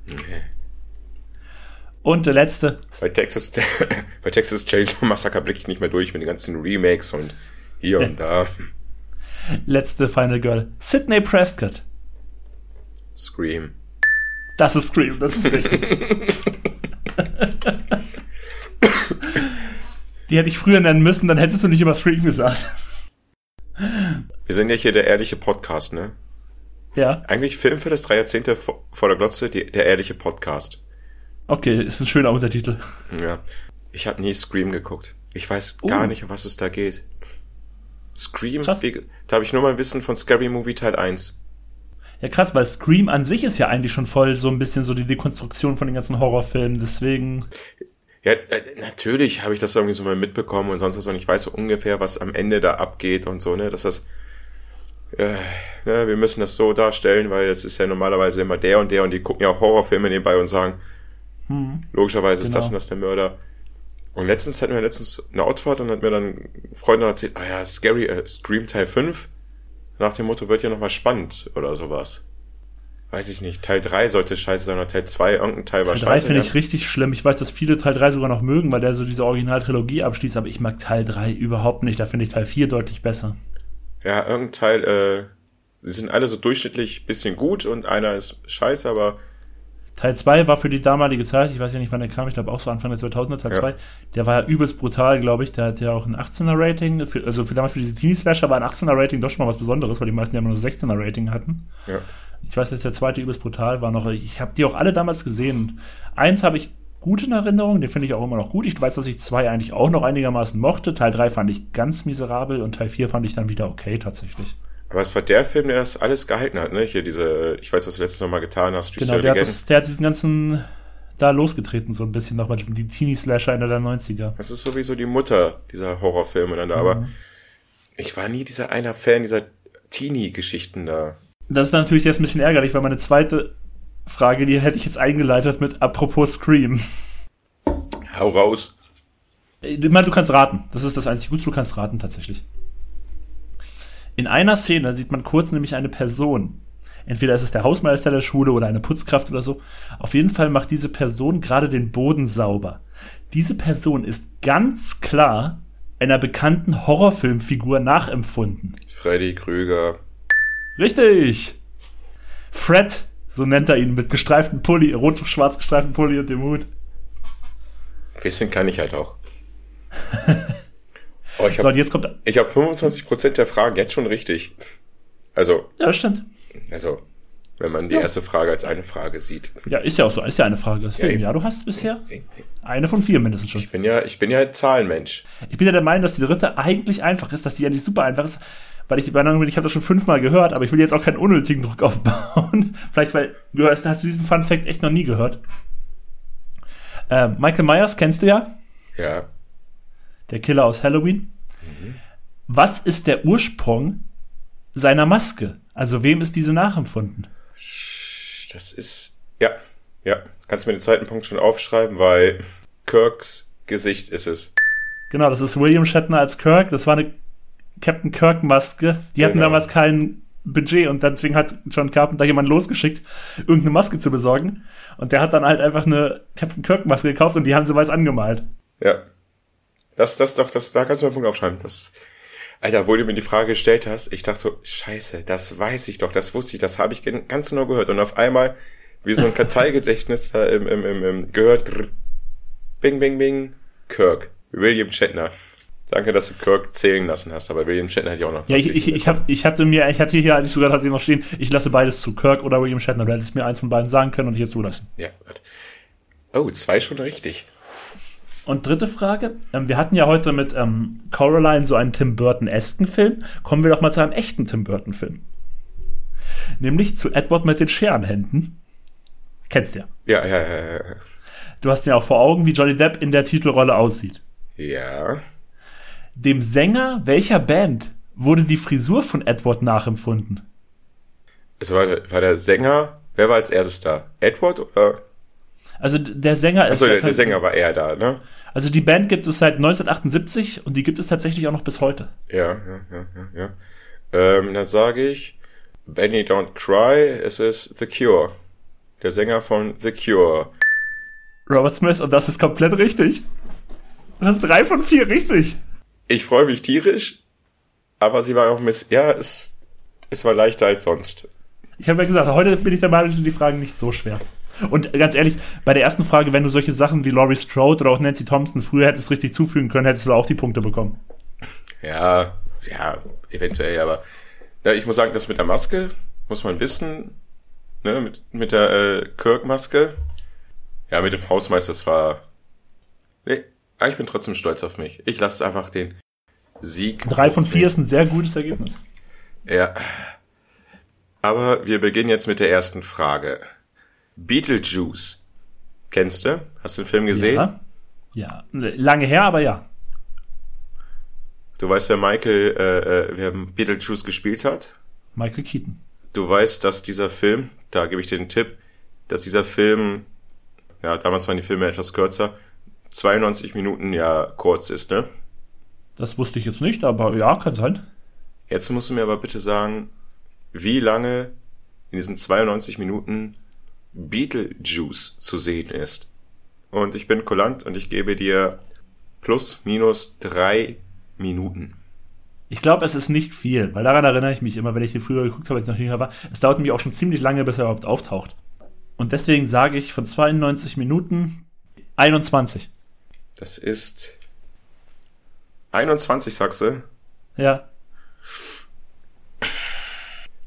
Und der letzte, Bei Texas, bei Texas Chainsaw Massacre blicke ich nicht mehr durch mit den ganzen Remakes und hier und da. Letzte Final Girl. Sydney Prescott. Scream. Das ist Scream, das ist richtig. Die hätte ich früher nennen müssen, dann hättest du nicht immer Scream gesagt. Wir sind ja hier der ehrliche Podcast, ne? Ja, Eigentlich Film für das drei Jahrzehnte vor der Glotze, die, der ehrliche Podcast. okay, ist ein schöner Untertitel. Ja. Ich habe nie Scream geguckt. Ich weiß Oh. gar nicht, um was es da geht. Scream, Krass. wie, da habe ich nur mal ein Wissen von Scary Movie Teil 1. Ja, krass, weil Scream an sich ist ja eigentlich schon voll so ein bisschen so die Dekonstruktion von den ganzen Horrorfilmen, deswegen. Ja, äh, natürlich habe ich das irgendwie so mal mitbekommen und sonst was und ich weiß so ungefähr, was am Ende da abgeht und so, ne, dass das, äh, ne, wir müssen das so darstellen, weil es ist ja normalerweise immer der und der und die gucken ja auch Horrorfilme nebenbei und sagen, Hm. logischerweise ist Genau. das und das der Mörder. Und letztens hatten wir letztens eine Outfahrt und hat mir dann Freunde erzählt, ah ja, Scary, äh, Scream Teil 5, nach dem Motto wird ja nochmal spannend oder sowas. Weiß ich nicht. Teil 3 sollte scheiße sein oder Teil 2, irgendein Teil war Teil 3 scheiße. finde ja. ich richtig schlimm. Ich weiß, dass viele Teil 3 sogar noch mögen, weil der so diese Originaltrilogie abschließt, aber ich mag Teil 3 überhaupt nicht. Da finde ich Teil 4 deutlich besser. Ja, irgendein Teil, äh, sie sind alle so durchschnittlich bisschen gut und einer ist scheiße, aber Teil 2 war für die damalige Zeit, ich weiß ja nicht, wann der kam, ich glaube auch so Anfang der 2000er, Teil Ja. 2, der war ja übelst brutal, glaube ich. Der hat ja auch ein 18er Rating, für, also für damals für diese Teenie-Slasher war ein 18er Rating doch schon mal was Besonderes, weil die meisten ja immer nur 16er Rating hatten. ja. Ich weiß, dass der zweite übelst brutal war noch. Ich habe die auch alle damals gesehen. Eins habe ich gut in Erinnerung, den finde ich auch immer noch gut. Ich weiß, dass ich zwei eigentlich auch noch einigermaßen mochte. Teil 3 fand ich ganz miserabel und Teil 4 fand ich dann wieder okay tatsächlich. Aber es war der Film, der das alles gehalten hat, ne? Hier diese, ich weiß, was du letztes Mal getan hast, Genau, der hat, das, der hat diesen ganzen da losgetreten, so ein bisschen nochmal, die Teenie-Slasher Ende der 90er. Das ist sowieso die Mutter dieser Horrorfilme dann da, aber Mhm. ich war nie dieser einer Fan dieser Teenie-Geschichten da. Das ist natürlich jetzt ein bisschen ärgerlich, weil meine zweite Frage, die hätte ich jetzt eingeleitet mit apropos Scream. Hau raus. Ich meine, du kannst raten. Das ist das einzige Gute, du kannst raten tatsächlich. In einer Szene sieht man kurz nämlich eine Person. Entweder ist es der Hausmeister der Schule oder eine Putzkraft oder so. Auf jeden Fall macht diese Person gerade den Boden sauber. Diese Person ist ganz klar einer bekannten Horrorfilmfigur nachempfunden. Freddy Krüger. Richtig! Fred, so nennt er ihn, mit gestreiften Pulli, rot-schwarz gestreiften Pulli und dem Hut. Bisschen kann ich halt auch. Oh, ich So, habe und jetzt kommt. ich hab 25% der Fragen jetzt schon richtig. Also, Ja, das stimmt. also, wenn man die erste Frage als eine Frage sieht. Ja, ist ja auch so. Ist ja eine Frage. Deswegen, eben. ja, du hast bisher eine von vier mindestens schon. Ich bin ja, ich bin ja ein Zahlenmensch. Ich bin ja der Meinung, dass die dritte eigentlich einfach ist, dass die ja nicht super einfach ist, weil ich die Meinung bin, ich habe das schon fünfmal gehört, aber ich will jetzt auch keinen unnötigen Druck aufbauen. Vielleicht, weil du hast, hast du diesen Fun Fact echt noch nie gehört. Ähm, Michael Myers kennst du ja, Ja. Der Killer aus Halloween. Was ist der Ursprung seiner Maske? Also wem ist diese nachempfunden? Das ist, ja, ja. Kannst du mir den zweiten Punkt schon aufschreiben, weil Kirks Gesicht ist es. Genau, das ist William Shatner als Kirk. Das war eine Captain Kirk Maske. Die hatten Genau. damals kein Budget und deswegen hat John Carpenter jemanden losgeschickt, irgendeine Maske zu besorgen. Und der hat dann halt einfach eine Captain Kirk Maske gekauft und die haben sie weiß angemalt. Ja. Das, das doch, das, da kannst du einen Punkt aufschreiben. Das, Alter, wo du mir die Frage gestellt hast, ich dachte so, scheiße, das weiß ich doch, das wusste ich, das habe ich ganz genau gehört. Und auf einmal, wie so ein Karteigedächtnis da im, im, im, im gehört, bing, bing, bing, Kirk, William Shatner. Danke, dass du Kirk zählen lassen hast, aber William Shatner hat ja auch noch. Ja, ich, ich, ich, hab, ich hatte mir, ich hatte hier eigentlich sogar tatsächlich noch stehen, ich lasse beides zu Kirk oder William Shatner. Du hättest mir eins von beiden sagen können und hier zulassen. Ja. Oh, zwei schon richtig. Und dritte Frage. Ähm, wir hatten ja heute mit ähm, Coraline so einen Tim Burton-esken Film. Kommen wir doch mal zu einem echten Tim Burton-Film. Nämlich zu Edward mit den Scherenhänden. Kennst du ja. Ja, ja, ja, ja. Du hast ja auch vor Augen, wie Johnny Depp in der Titelrolle aussieht. Ja. Dem Sänger welcher Band wurde die Frisur von Edward nachempfunden? Es war, der- war der Sänger, wer war als erstes da? Edward oder? Also der Sänger ist. Achso, der, der Sänger war er da, ne? Also die Band gibt es seit 1978 und die gibt es tatsächlich auch noch bis heute. Ja, ja, ja, ja, ja. Ähm, dann sage ich, Benny Don't Cry, es ist The Cure. Der Sänger von The Cure. Robert Smith und das ist komplett richtig. Du hast drei von vier richtig. Ich freue mich tierisch, aber sie war auch miss. Ja, es, es war leichter als sonst. Ich habe ja gesagt, heute bin ich der Meinung, sind die Fragen nicht so schwer. Und ganz ehrlich, bei der ersten Frage, wenn du solche Sachen wie Laurie Strode oder auch Nancy Thompson früher hättest richtig zufügen können, hättest du auch die Punkte bekommen. Ja, ja, eventuell, aber ja, ich muss sagen, das mit der Maske muss man wissen. Ne, mit, mit der äh, Kirk-Maske. Ja, mit dem Hausmeister, das war. Nee, aber ich bin trotzdem stolz auf mich. Ich lasse einfach den Sieg. Drei von vier ist ein sehr gutes Ergebnis. Ja. Aber wir beginnen jetzt mit der ersten Frage. Beetlejuice. Kennst du? Hast du den Film gesehen? Ja. ja. Lange her, aber ja. Du weißt, wer Michael, äh, äh, wer Beetlejuice gespielt hat? Michael Keaton. Du weißt, dass dieser Film, da gebe ich dir den Tipp, dass dieser Film, ja, damals waren die Filme etwas kürzer, 92 Minuten ja kurz ist, ne? Das wusste ich jetzt nicht, aber ja, kann sein. Jetzt musst du mir aber bitte sagen, wie lange in diesen 92 Minuten Beetlejuice zu sehen ist. Und ich bin kulant und ich gebe dir plus minus drei Minuten. Ich glaube, es ist nicht viel, weil daran erinnere ich mich immer, wenn ich den früher geguckt habe, als ich noch jünger war. Es dauert nämlich auch schon ziemlich lange, bis er überhaupt auftaucht. Und deswegen sage ich von 92 Minuten 21. Das ist 21, sagst du? Ja.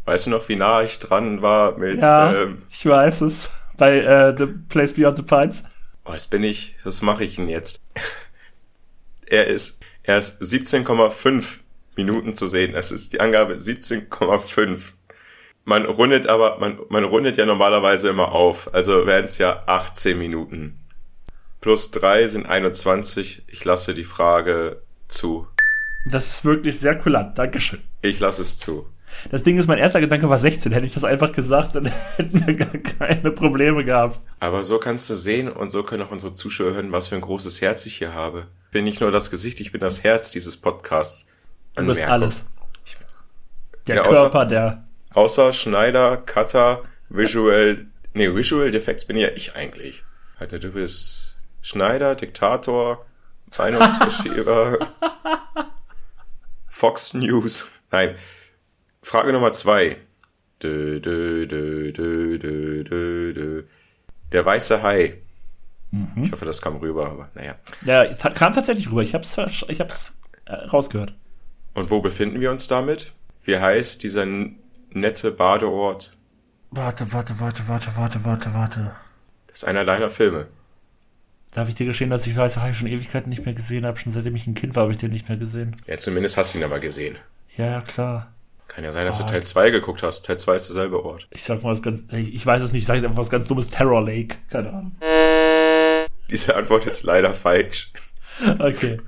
Weißt du noch, wie nah ich dran war mit, Ja, ähm, ich weiß es. Bei äh, The Place Beyond the Pines. oh, jetzt bin ich, was mache ich denn jetzt? er ist, er ist 17,5 Minuten zu sehen. Es ist die Angabe 17,5. Man rundet aber, man, man rundet ja normalerweise immer auf. Also wären es ja 18 Minuten. Plus drei sind 21. Ich lasse die Frage zu. Das ist wirklich sehr kulant. Dankeschön. Ich lasse es zu. Das Ding ist, mein erster Gedanke war 16. Hätte ich das einfach gesagt, dann hätten wir gar keine Probleme gehabt. Aber so kannst du sehen und so können auch unsere Zuschauer hören, was für ein großes Herz ich hier habe. Ich bin nicht nur das Gesicht, ich bin das Herz dieses Podcasts. Du bist alles. Der Ja, außer- Körper, der. Außer Schneider, Cutter, Visual, nee, Visual Defects bin ja ich eigentlich. Alter, du bist Schneider, Diktator, Meinungsverschieber, Fox News. Nein. Frage Nummer zwei. Dö, dö, dö, dö, dö, dö, dö. Der weiße Hai. Mhm. Ich hoffe, das kam rüber, aber naja. Ja, es kam tatsächlich rüber. Ich hab's, ich hab's äh, rausgehört. Und wo befinden wir uns damit? Wie heißt dieser nette Badeort? Warte, warte, warte, warte, warte, warte, warte. Das ist einer deiner Filme. Darf ich dir gestehen, dass ich weiß, habe ich schon Ewigkeiten nicht mehr gesehen habe. Schon seitdem ich ein Kind war, habe ich den nicht mehr gesehen. Ja, zumindest hast du ihn aber gesehen. Ja, ja, klar. Kann ja sein, dass oh. du Teil 2 geguckt hast. Teil 2 ist derselbe Ort. Ich sag mal was ganz, ich weiß es nicht, ich sage jetzt einfach was ganz dummes. Terror Lake. Keine Ahnung. Diese Antwort ist leider falsch. Okay.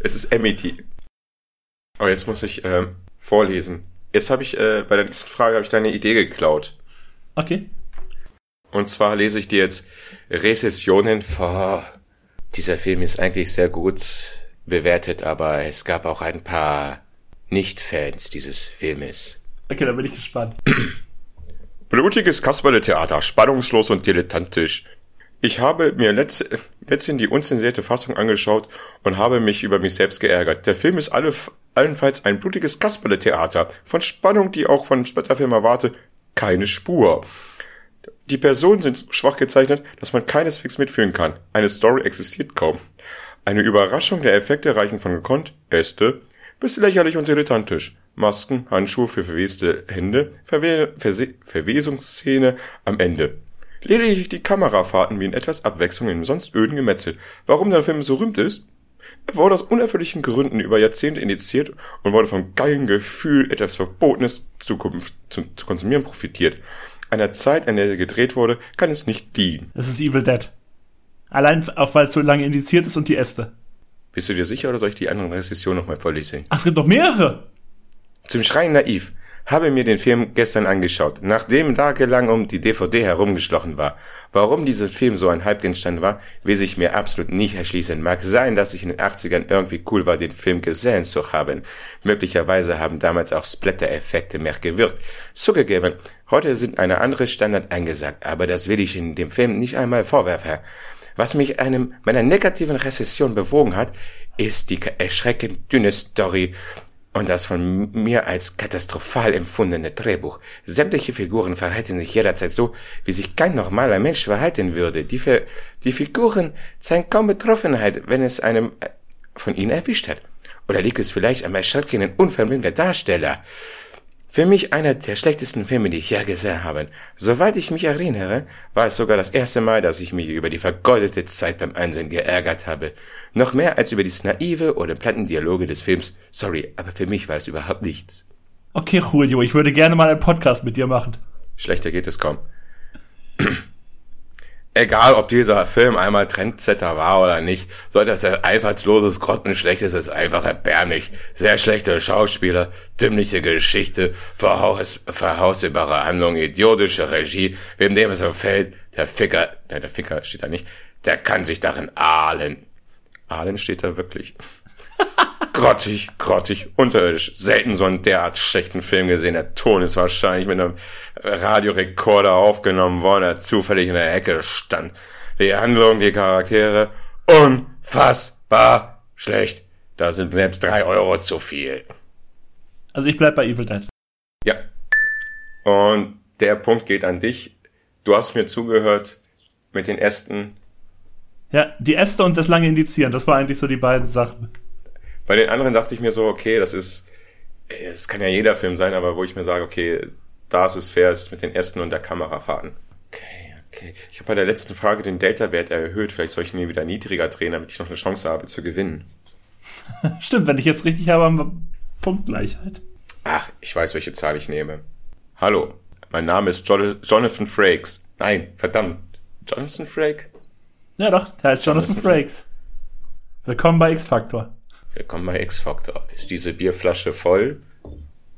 Es ist Amity. Aber jetzt muss ich ähm, vorlesen. Jetzt habe ich äh, bei der nächsten Frage habe ich deine Idee geklaut. Okay. Und zwar lese ich dir jetzt Rezessionen vor. Dieser Film ist eigentlich sehr gut bewertet, aber es gab auch ein paar Nicht-Fans dieses Filmes. Okay, da bin ich gespannt. Blutiges Kasperle-Theater, spannungslos und dilettantisch. Ich habe mir letzt, letztens die unzensierte Fassung angeschaut und habe mich über mich selbst geärgert. Der Film ist alle, allenfalls ein blutiges Kasperle-Theater. Von Spannung, die auch von Splatterfilm erwarte, keine Spur. Die Personen sind schwach gezeichnet, dass man keineswegs mitfühlen kann. Eine Story existiert kaum. Eine Überraschung der Effekte reichen von gekonnt, Äste, bis lächerlich und dilettantisch. Masken, Handschuhe für verweste Hände, Verwe Verse Verwesungsszene am Ende. Lediglich die Kamerafahrten wie in etwas Abwechslung im sonst öden Gemetzel. Warum der Film so rühmt ist? Er wurde aus unerfülllichen Gründen über Jahrzehnte initiiert und wurde vom geilen Gefühl, etwas Verbotenes zu, zu, zu konsumieren profitiert. Einer Zeit, in der er gedreht wurde, kann es nicht dienen. Es ist Evil Dead. Allein auch weil es so lange indiziert ist und die Äste. Bist du dir sicher oder soll ich die anderen Rezessionen nochmal vorlesen? Ach, es gibt noch mehrere. Zum Schreien naiv habe mir den Film gestern angeschaut, nachdem tagelang um die DVD herumgeschlochen war. Warum dieser Film so ein Hype entstanden war, wie sich mir absolut nicht erschließen. Mag sein, dass ich in den 80ern irgendwie cool war, den Film gesehen zu haben. Möglicherweise haben damals auch Splatter-Effekte mehr gewirkt. Zugegeben, heute sind eine andere Standard angesagt, aber das will ich in dem Film nicht einmal vorwerfen. Was mich einem meiner negativen Rezession bewogen hat, ist die erschreckend dünne Story und das von mir als katastrophal empfundene Drehbuch. Sämtliche Figuren verhalten sich jederzeit so, wie sich kein normaler Mensch verhalten würde. Die, die Figuren zeigen kaum Betroffenheit, wenn es einem äh, von ihnen erwischt hat. Oder liegt es vielleicht am erschreckenden Unvermögen der Darsteller? Für mich einer der schlechtesten Filme, die ich je gesehen habe. Soweit ich mich erinnere, war es sogar das erste Mal, dass ich mich über die vergeudete Zeit beim Einsehen geärgert habe. Noch mehr als über die naive oder platten Dialoge des Films. Sorry, aber für mich war es überhaupt nichts. Okay, Julio, ich würde gerne mal einen Podcast mit dir machen. Schlechter geht es kaum. Egal, ob dieser Film einmal Trendsetter war oder nicht, so etwas einfallsloses, grottenschlechtes ist einfach erbärmlich. Sehr schlechte Schauspieler, dümmliche Geschichte, verhaus verhausbare Handlung, idiotische Regie, wem dem es gefällt, der Ficker, nein, der Ficker steht da nicht, der kann sich darin ahlen. Ahlen steht da wirklich. grottig, grottig, unterirdisch. Selten so einen derart schlechten Film gesehen. Der Ton ist wahrscheinlich mit einem Radiorekorder aufgenommen worden, der zufällig in der Ecke stand. Die Handlung, die Charaktere, unfassbar schlecht. Da sind selbst drei Euro zu viel. Also ich bleib bei Evil Dead. Ja. Und der Punkt geht an dich. Du hast mir zugehört mit den Ästen. Ja, die Äste und das lange Indizieren, das war eigentlich so die beiden Sachen. Bei den anderen dachte ich mir so, okay, das ist, es kann ja jeder Film sein, aber wo ich mir sage, okay, da ist es fair, ist mit den Ästen und der Kamerafahrten. Okay, okay. Ich habe bei der letzten Frage den Delta-Wert erhöht. Vielleicht soll ich ihn wieder niedriger drehen, damit ich noch eine Chance habe zu gewinnen. Stimmt, wenn ich jetzt richtig habe, haben wir Punktgleichheit. Ach, ich weiß, welche Zahl ich nehme. Hallo, mein Name ist jo Jonathan Frakes. Nein, verdammt. Jonathan Frake? Ja doch, der heißt Jonathan, Jonathan Frakes. Willkommen bei X-Factor. Willkommen bei X-Factor. Ist diese Bierflasche voll?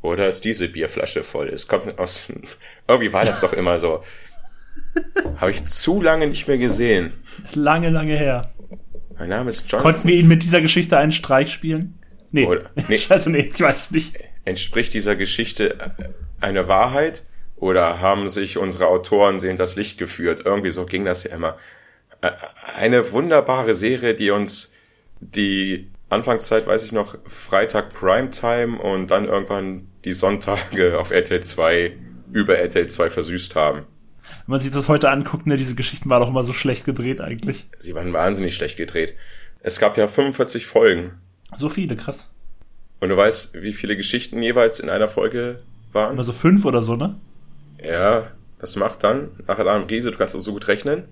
Oder ist diese Bierflasche voll? Es kommt aus. Irgendwie war das doch immer so. Habe ich zu lange nicht mehr gesehen. Ist lange, lange her. Mein Name ist Johnson. Konnten wir ihn mit dieser Geschichte einen Streich spielen? Nee. Oder, nee. Also nee, ich weiß es nicht. Entspricht dieser Geschichte eine Wahrheit? Oder haben sich unsere Autoren sehen das Licht geführt? Irgendwie so ging das ja immer. Eine wunderbare Serie, die uns die Anfangszeit weiß ich noch, Freitag Primetime und dann irgendwann die Sonntage auf RTL 2 über RTL 2 versüßt haben. Wenn man sich das heute anguckt, ne, diese Geschichten waren doch immer so schlecht gedreht eigentlich. Sie waren wahnsinnig schlecht gedreht. Es gab ja 45 Folgen. So viele, krass. Und du weißt, wie viele Geschichten jeweils in einer Folge waren? Immer so fünf oder so, ne? Ja, das macht dann, nach Alarm Riese, du kannst auch so gut rechnen.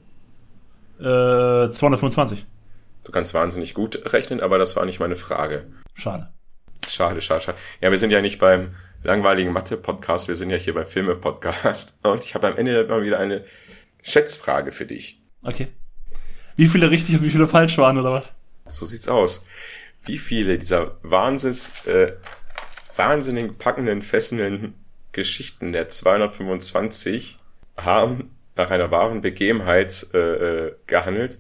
Äh, 225. Du kannst wahnsinnig gut rechnen, aber das war nicht meine Frage. Schade. Schade, schade, schade. Ja, wir sind ja nicht beim langweiligen Mathe-Podcast, wir sind ja hier beim Filme-Podcast. Und ich habe am Ende mal wieder eine Schätzfrage für dich. Okay. Wie viele richtig und wie viele falsch waren, oder was? So sieht's aus. Wie viele dieser Wahnsinns, äh, wahnsinnig packenden, fesselnden Geschichten der 225 haben nach einer wahren Begebenheit äh, äh, gehandelt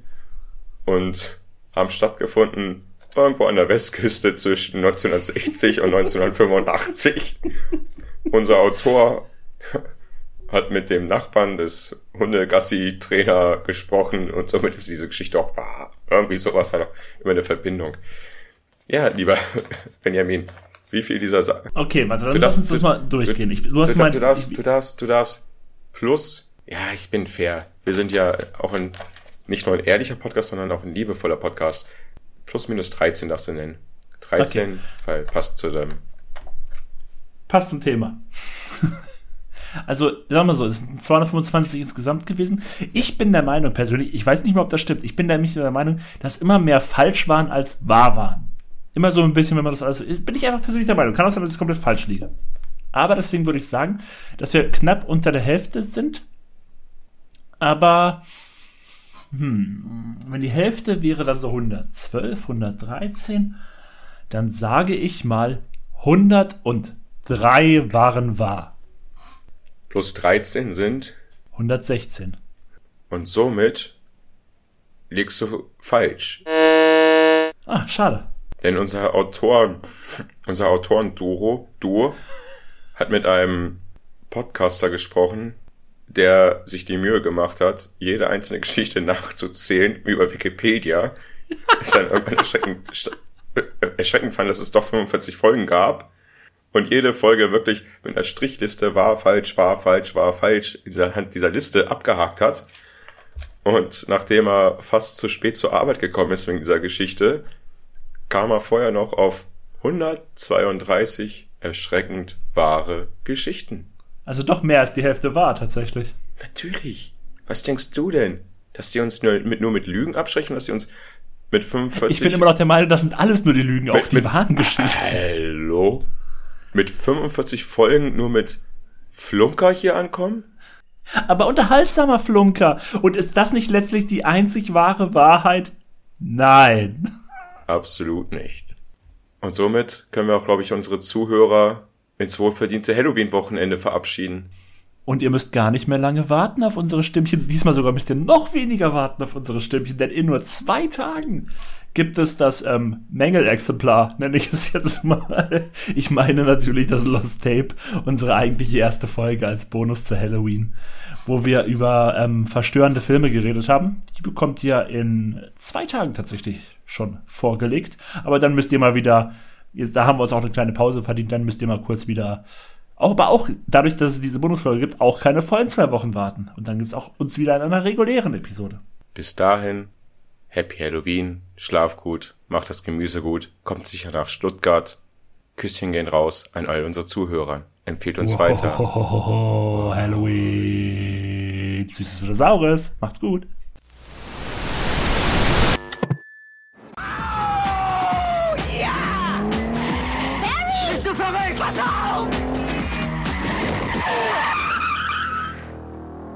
und haben stattgefunden irgendwo an der Westküste zwischen 1960 und 1985. Unser Autor hat mit dem Nachbarn des Hundegassi-Trainer gesprochen und somit ist diese Geschichte auch wahr. Irgendwie sowas war doch immer eine Verbindung. Ja, lieber Benjamin, wie viel dieser Sa Okay, warte, dann Du lass darfst- uns das du- mal durchgehen. Ich, du hast du, mein, du darfst, du darfst, du darfst plus, ja, ich bin fair. Wir sind ja auch ein, nicht nur ein ehrlicher Podcast, sondern auch ein liebevoller Podcast. Plus minus 13 darfst du nennen. 13, weil passt zu dem. passt zum Thema. Also, sagen wir so, es sind 225 insgesamt gewesen. Ich bin der Meinung persönlich, ich weiß nicht mehr, ob das stimmt, ich bin nämlich der Meinung, dass immer mehr falsch waren als wahr waren. Immer so ein bisschen, wenn man das alles, bin ich einfach persönlich der Meinung. Kann auch sein, dass ich komplett falsch liege. Aber deswegen würde ich sagen, dass wir knapp unter der Hälfte sind. Aber, hm, wenn die Hälfte wäre dann so 112, 113, dann sage ich mal 103 waren wahr. Plus 13 sind 116. und somit liegst du falsch. Ah, schade. Denn unser Autoren, unser Autoren-Duo, Duo, hat mit einem Podcaster gesprochen, der sich die Mühe gemacht hat, jede einzelne Geschichte nachzuzählen über Wikipedia. Ist dann irgendwann erschreckend, erschreckend fand, dass es doch 45 Folgen gab. Und jede Folge wirklich mit einer Strichliste war falsch, war falsch, war falsch, dieser, dieser Liste abgehakt hat. Und nachdem er fast zu spät zur Arbeit gekommen ist wegen dieser Geschichte, kam er vorher noch auf 132 erschreckend wahre Geschichten. Also doch mehr als die Hälfte war tatsächlich. Natürlich. Was denkst du denn? Dass die uns nur mit, nur mit Lügen abschrecken, dass die uns mit 45... Ich bin immer noch der Meinung, das sind alles nur die Lügen, auch die mit- wahren Geschichten. Hallo? Mit 45 Folgen nur mit Flunker hier ankommen? Aber unterhaltsamer Flunker. Und ist das nicht letztlich die einzig wahre Wahrheit? Nein. Absolut nicht. Und somit können wir auch, glaube ich, unsere Zuhörer ins wohlverdiente Halloween-Wochenende verabschieden. Und ihr müsst gar nicht mehr lange warten auf unsere Stimmchen. Diesmal sogar müsst ihr noch weniger warten auf unsere Stimmchen, denn in nur zwei Tagen gibt es das ähm, Mängelexemplar, nenne ich es jetzt mal. Ich meine natürlich das Lost Tape, unsere eigentliche erste Folge als Bonus zu Halloween, wo wir über ähm, verstörende Filme geredet haben. Die bekommt ihr in zwei Tagen tatsächlich schon vorgelegt. Aber dann müsst ihr mal wieder, jetzt, da haben wir uns auch eine kleine Pause verdient, dann müsst ihr mal kurz wieder auch, aber auch dadurch, dass es diese Bonusfolge gibt, auch keine vollen zwei Wochen warten. Und dann gibt's auch uns wieder in einer regulären Episode. Bis dahin, Happy Halloween, schlaf gut, macht das Gemüse gut, kommt sicher nach Stuttgart. Küsschen gehen raus an all unsere Zuhörer. Empfehlt uns weiter. Oh, Halloween. Süßes oder Saures. Macht's gut. Pass auf!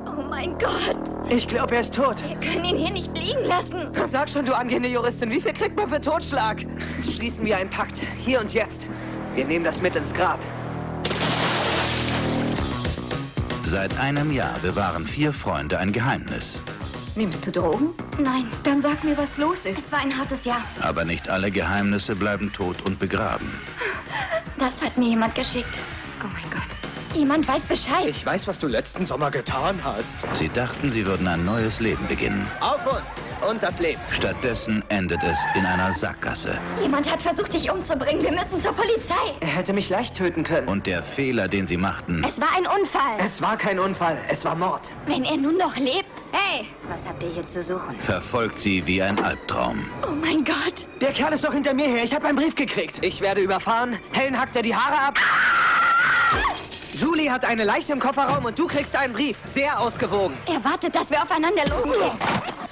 Oh mein Gott, Ich glaube, er ist tot. wir können ihn hier nicht liegen lassen. Sag schon, du angehende Juristin, wie viel kriegt man für Totschlag? Schließen wir einen Pakt, hier und jetzt. Wir nehmen das mit ins Grab. Seit einem Jahr bewahren vier Freunde ein Geheimnis. Nimmst du Drogen? Nein. Dann sag mir, was los ist. Es war ein hartes Jahr. Aber nicht alle Geheimnisse bleiben tot und begraben. Das hat mir jemand geschickt. Oh mein Gott. Jemand weiß Bescheid. Ich weiß, was du letzten Sommer getan hast. Sie dachten, sie würden ein neues Leben beginnen. Auf uns und das Leben. Stattdessen endet es in einer Sackgasse. Jemand hat versucht, dich umzubringen. Wir müssen zur Polizei. Er hätte mich leicht töten können. Und der Fehler, den sie machten, Es war ein Unfall. es war kein Unfall, es war Mord. Wenn er nun noch lebt. Hey, was habt ihr hier zu suchen? verfolgt sie wie ein Albtraum. Oh mein Gott. Der Kerl ist doch hinter mir her. Ich habe einen Brief gekriegt. Ich werde überfahren. Helen hackt dir die Haare ab. Julie hat eine Leiche im Kofferraum und du kriegst einen Brief. Sehr ausgewogen. Er wartet, dass wir aufeinander losgehen.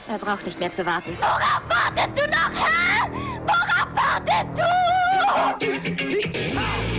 Er braucht nicht mehr zu warten. Worauf wartest du noch, hä? Worauf wartest du?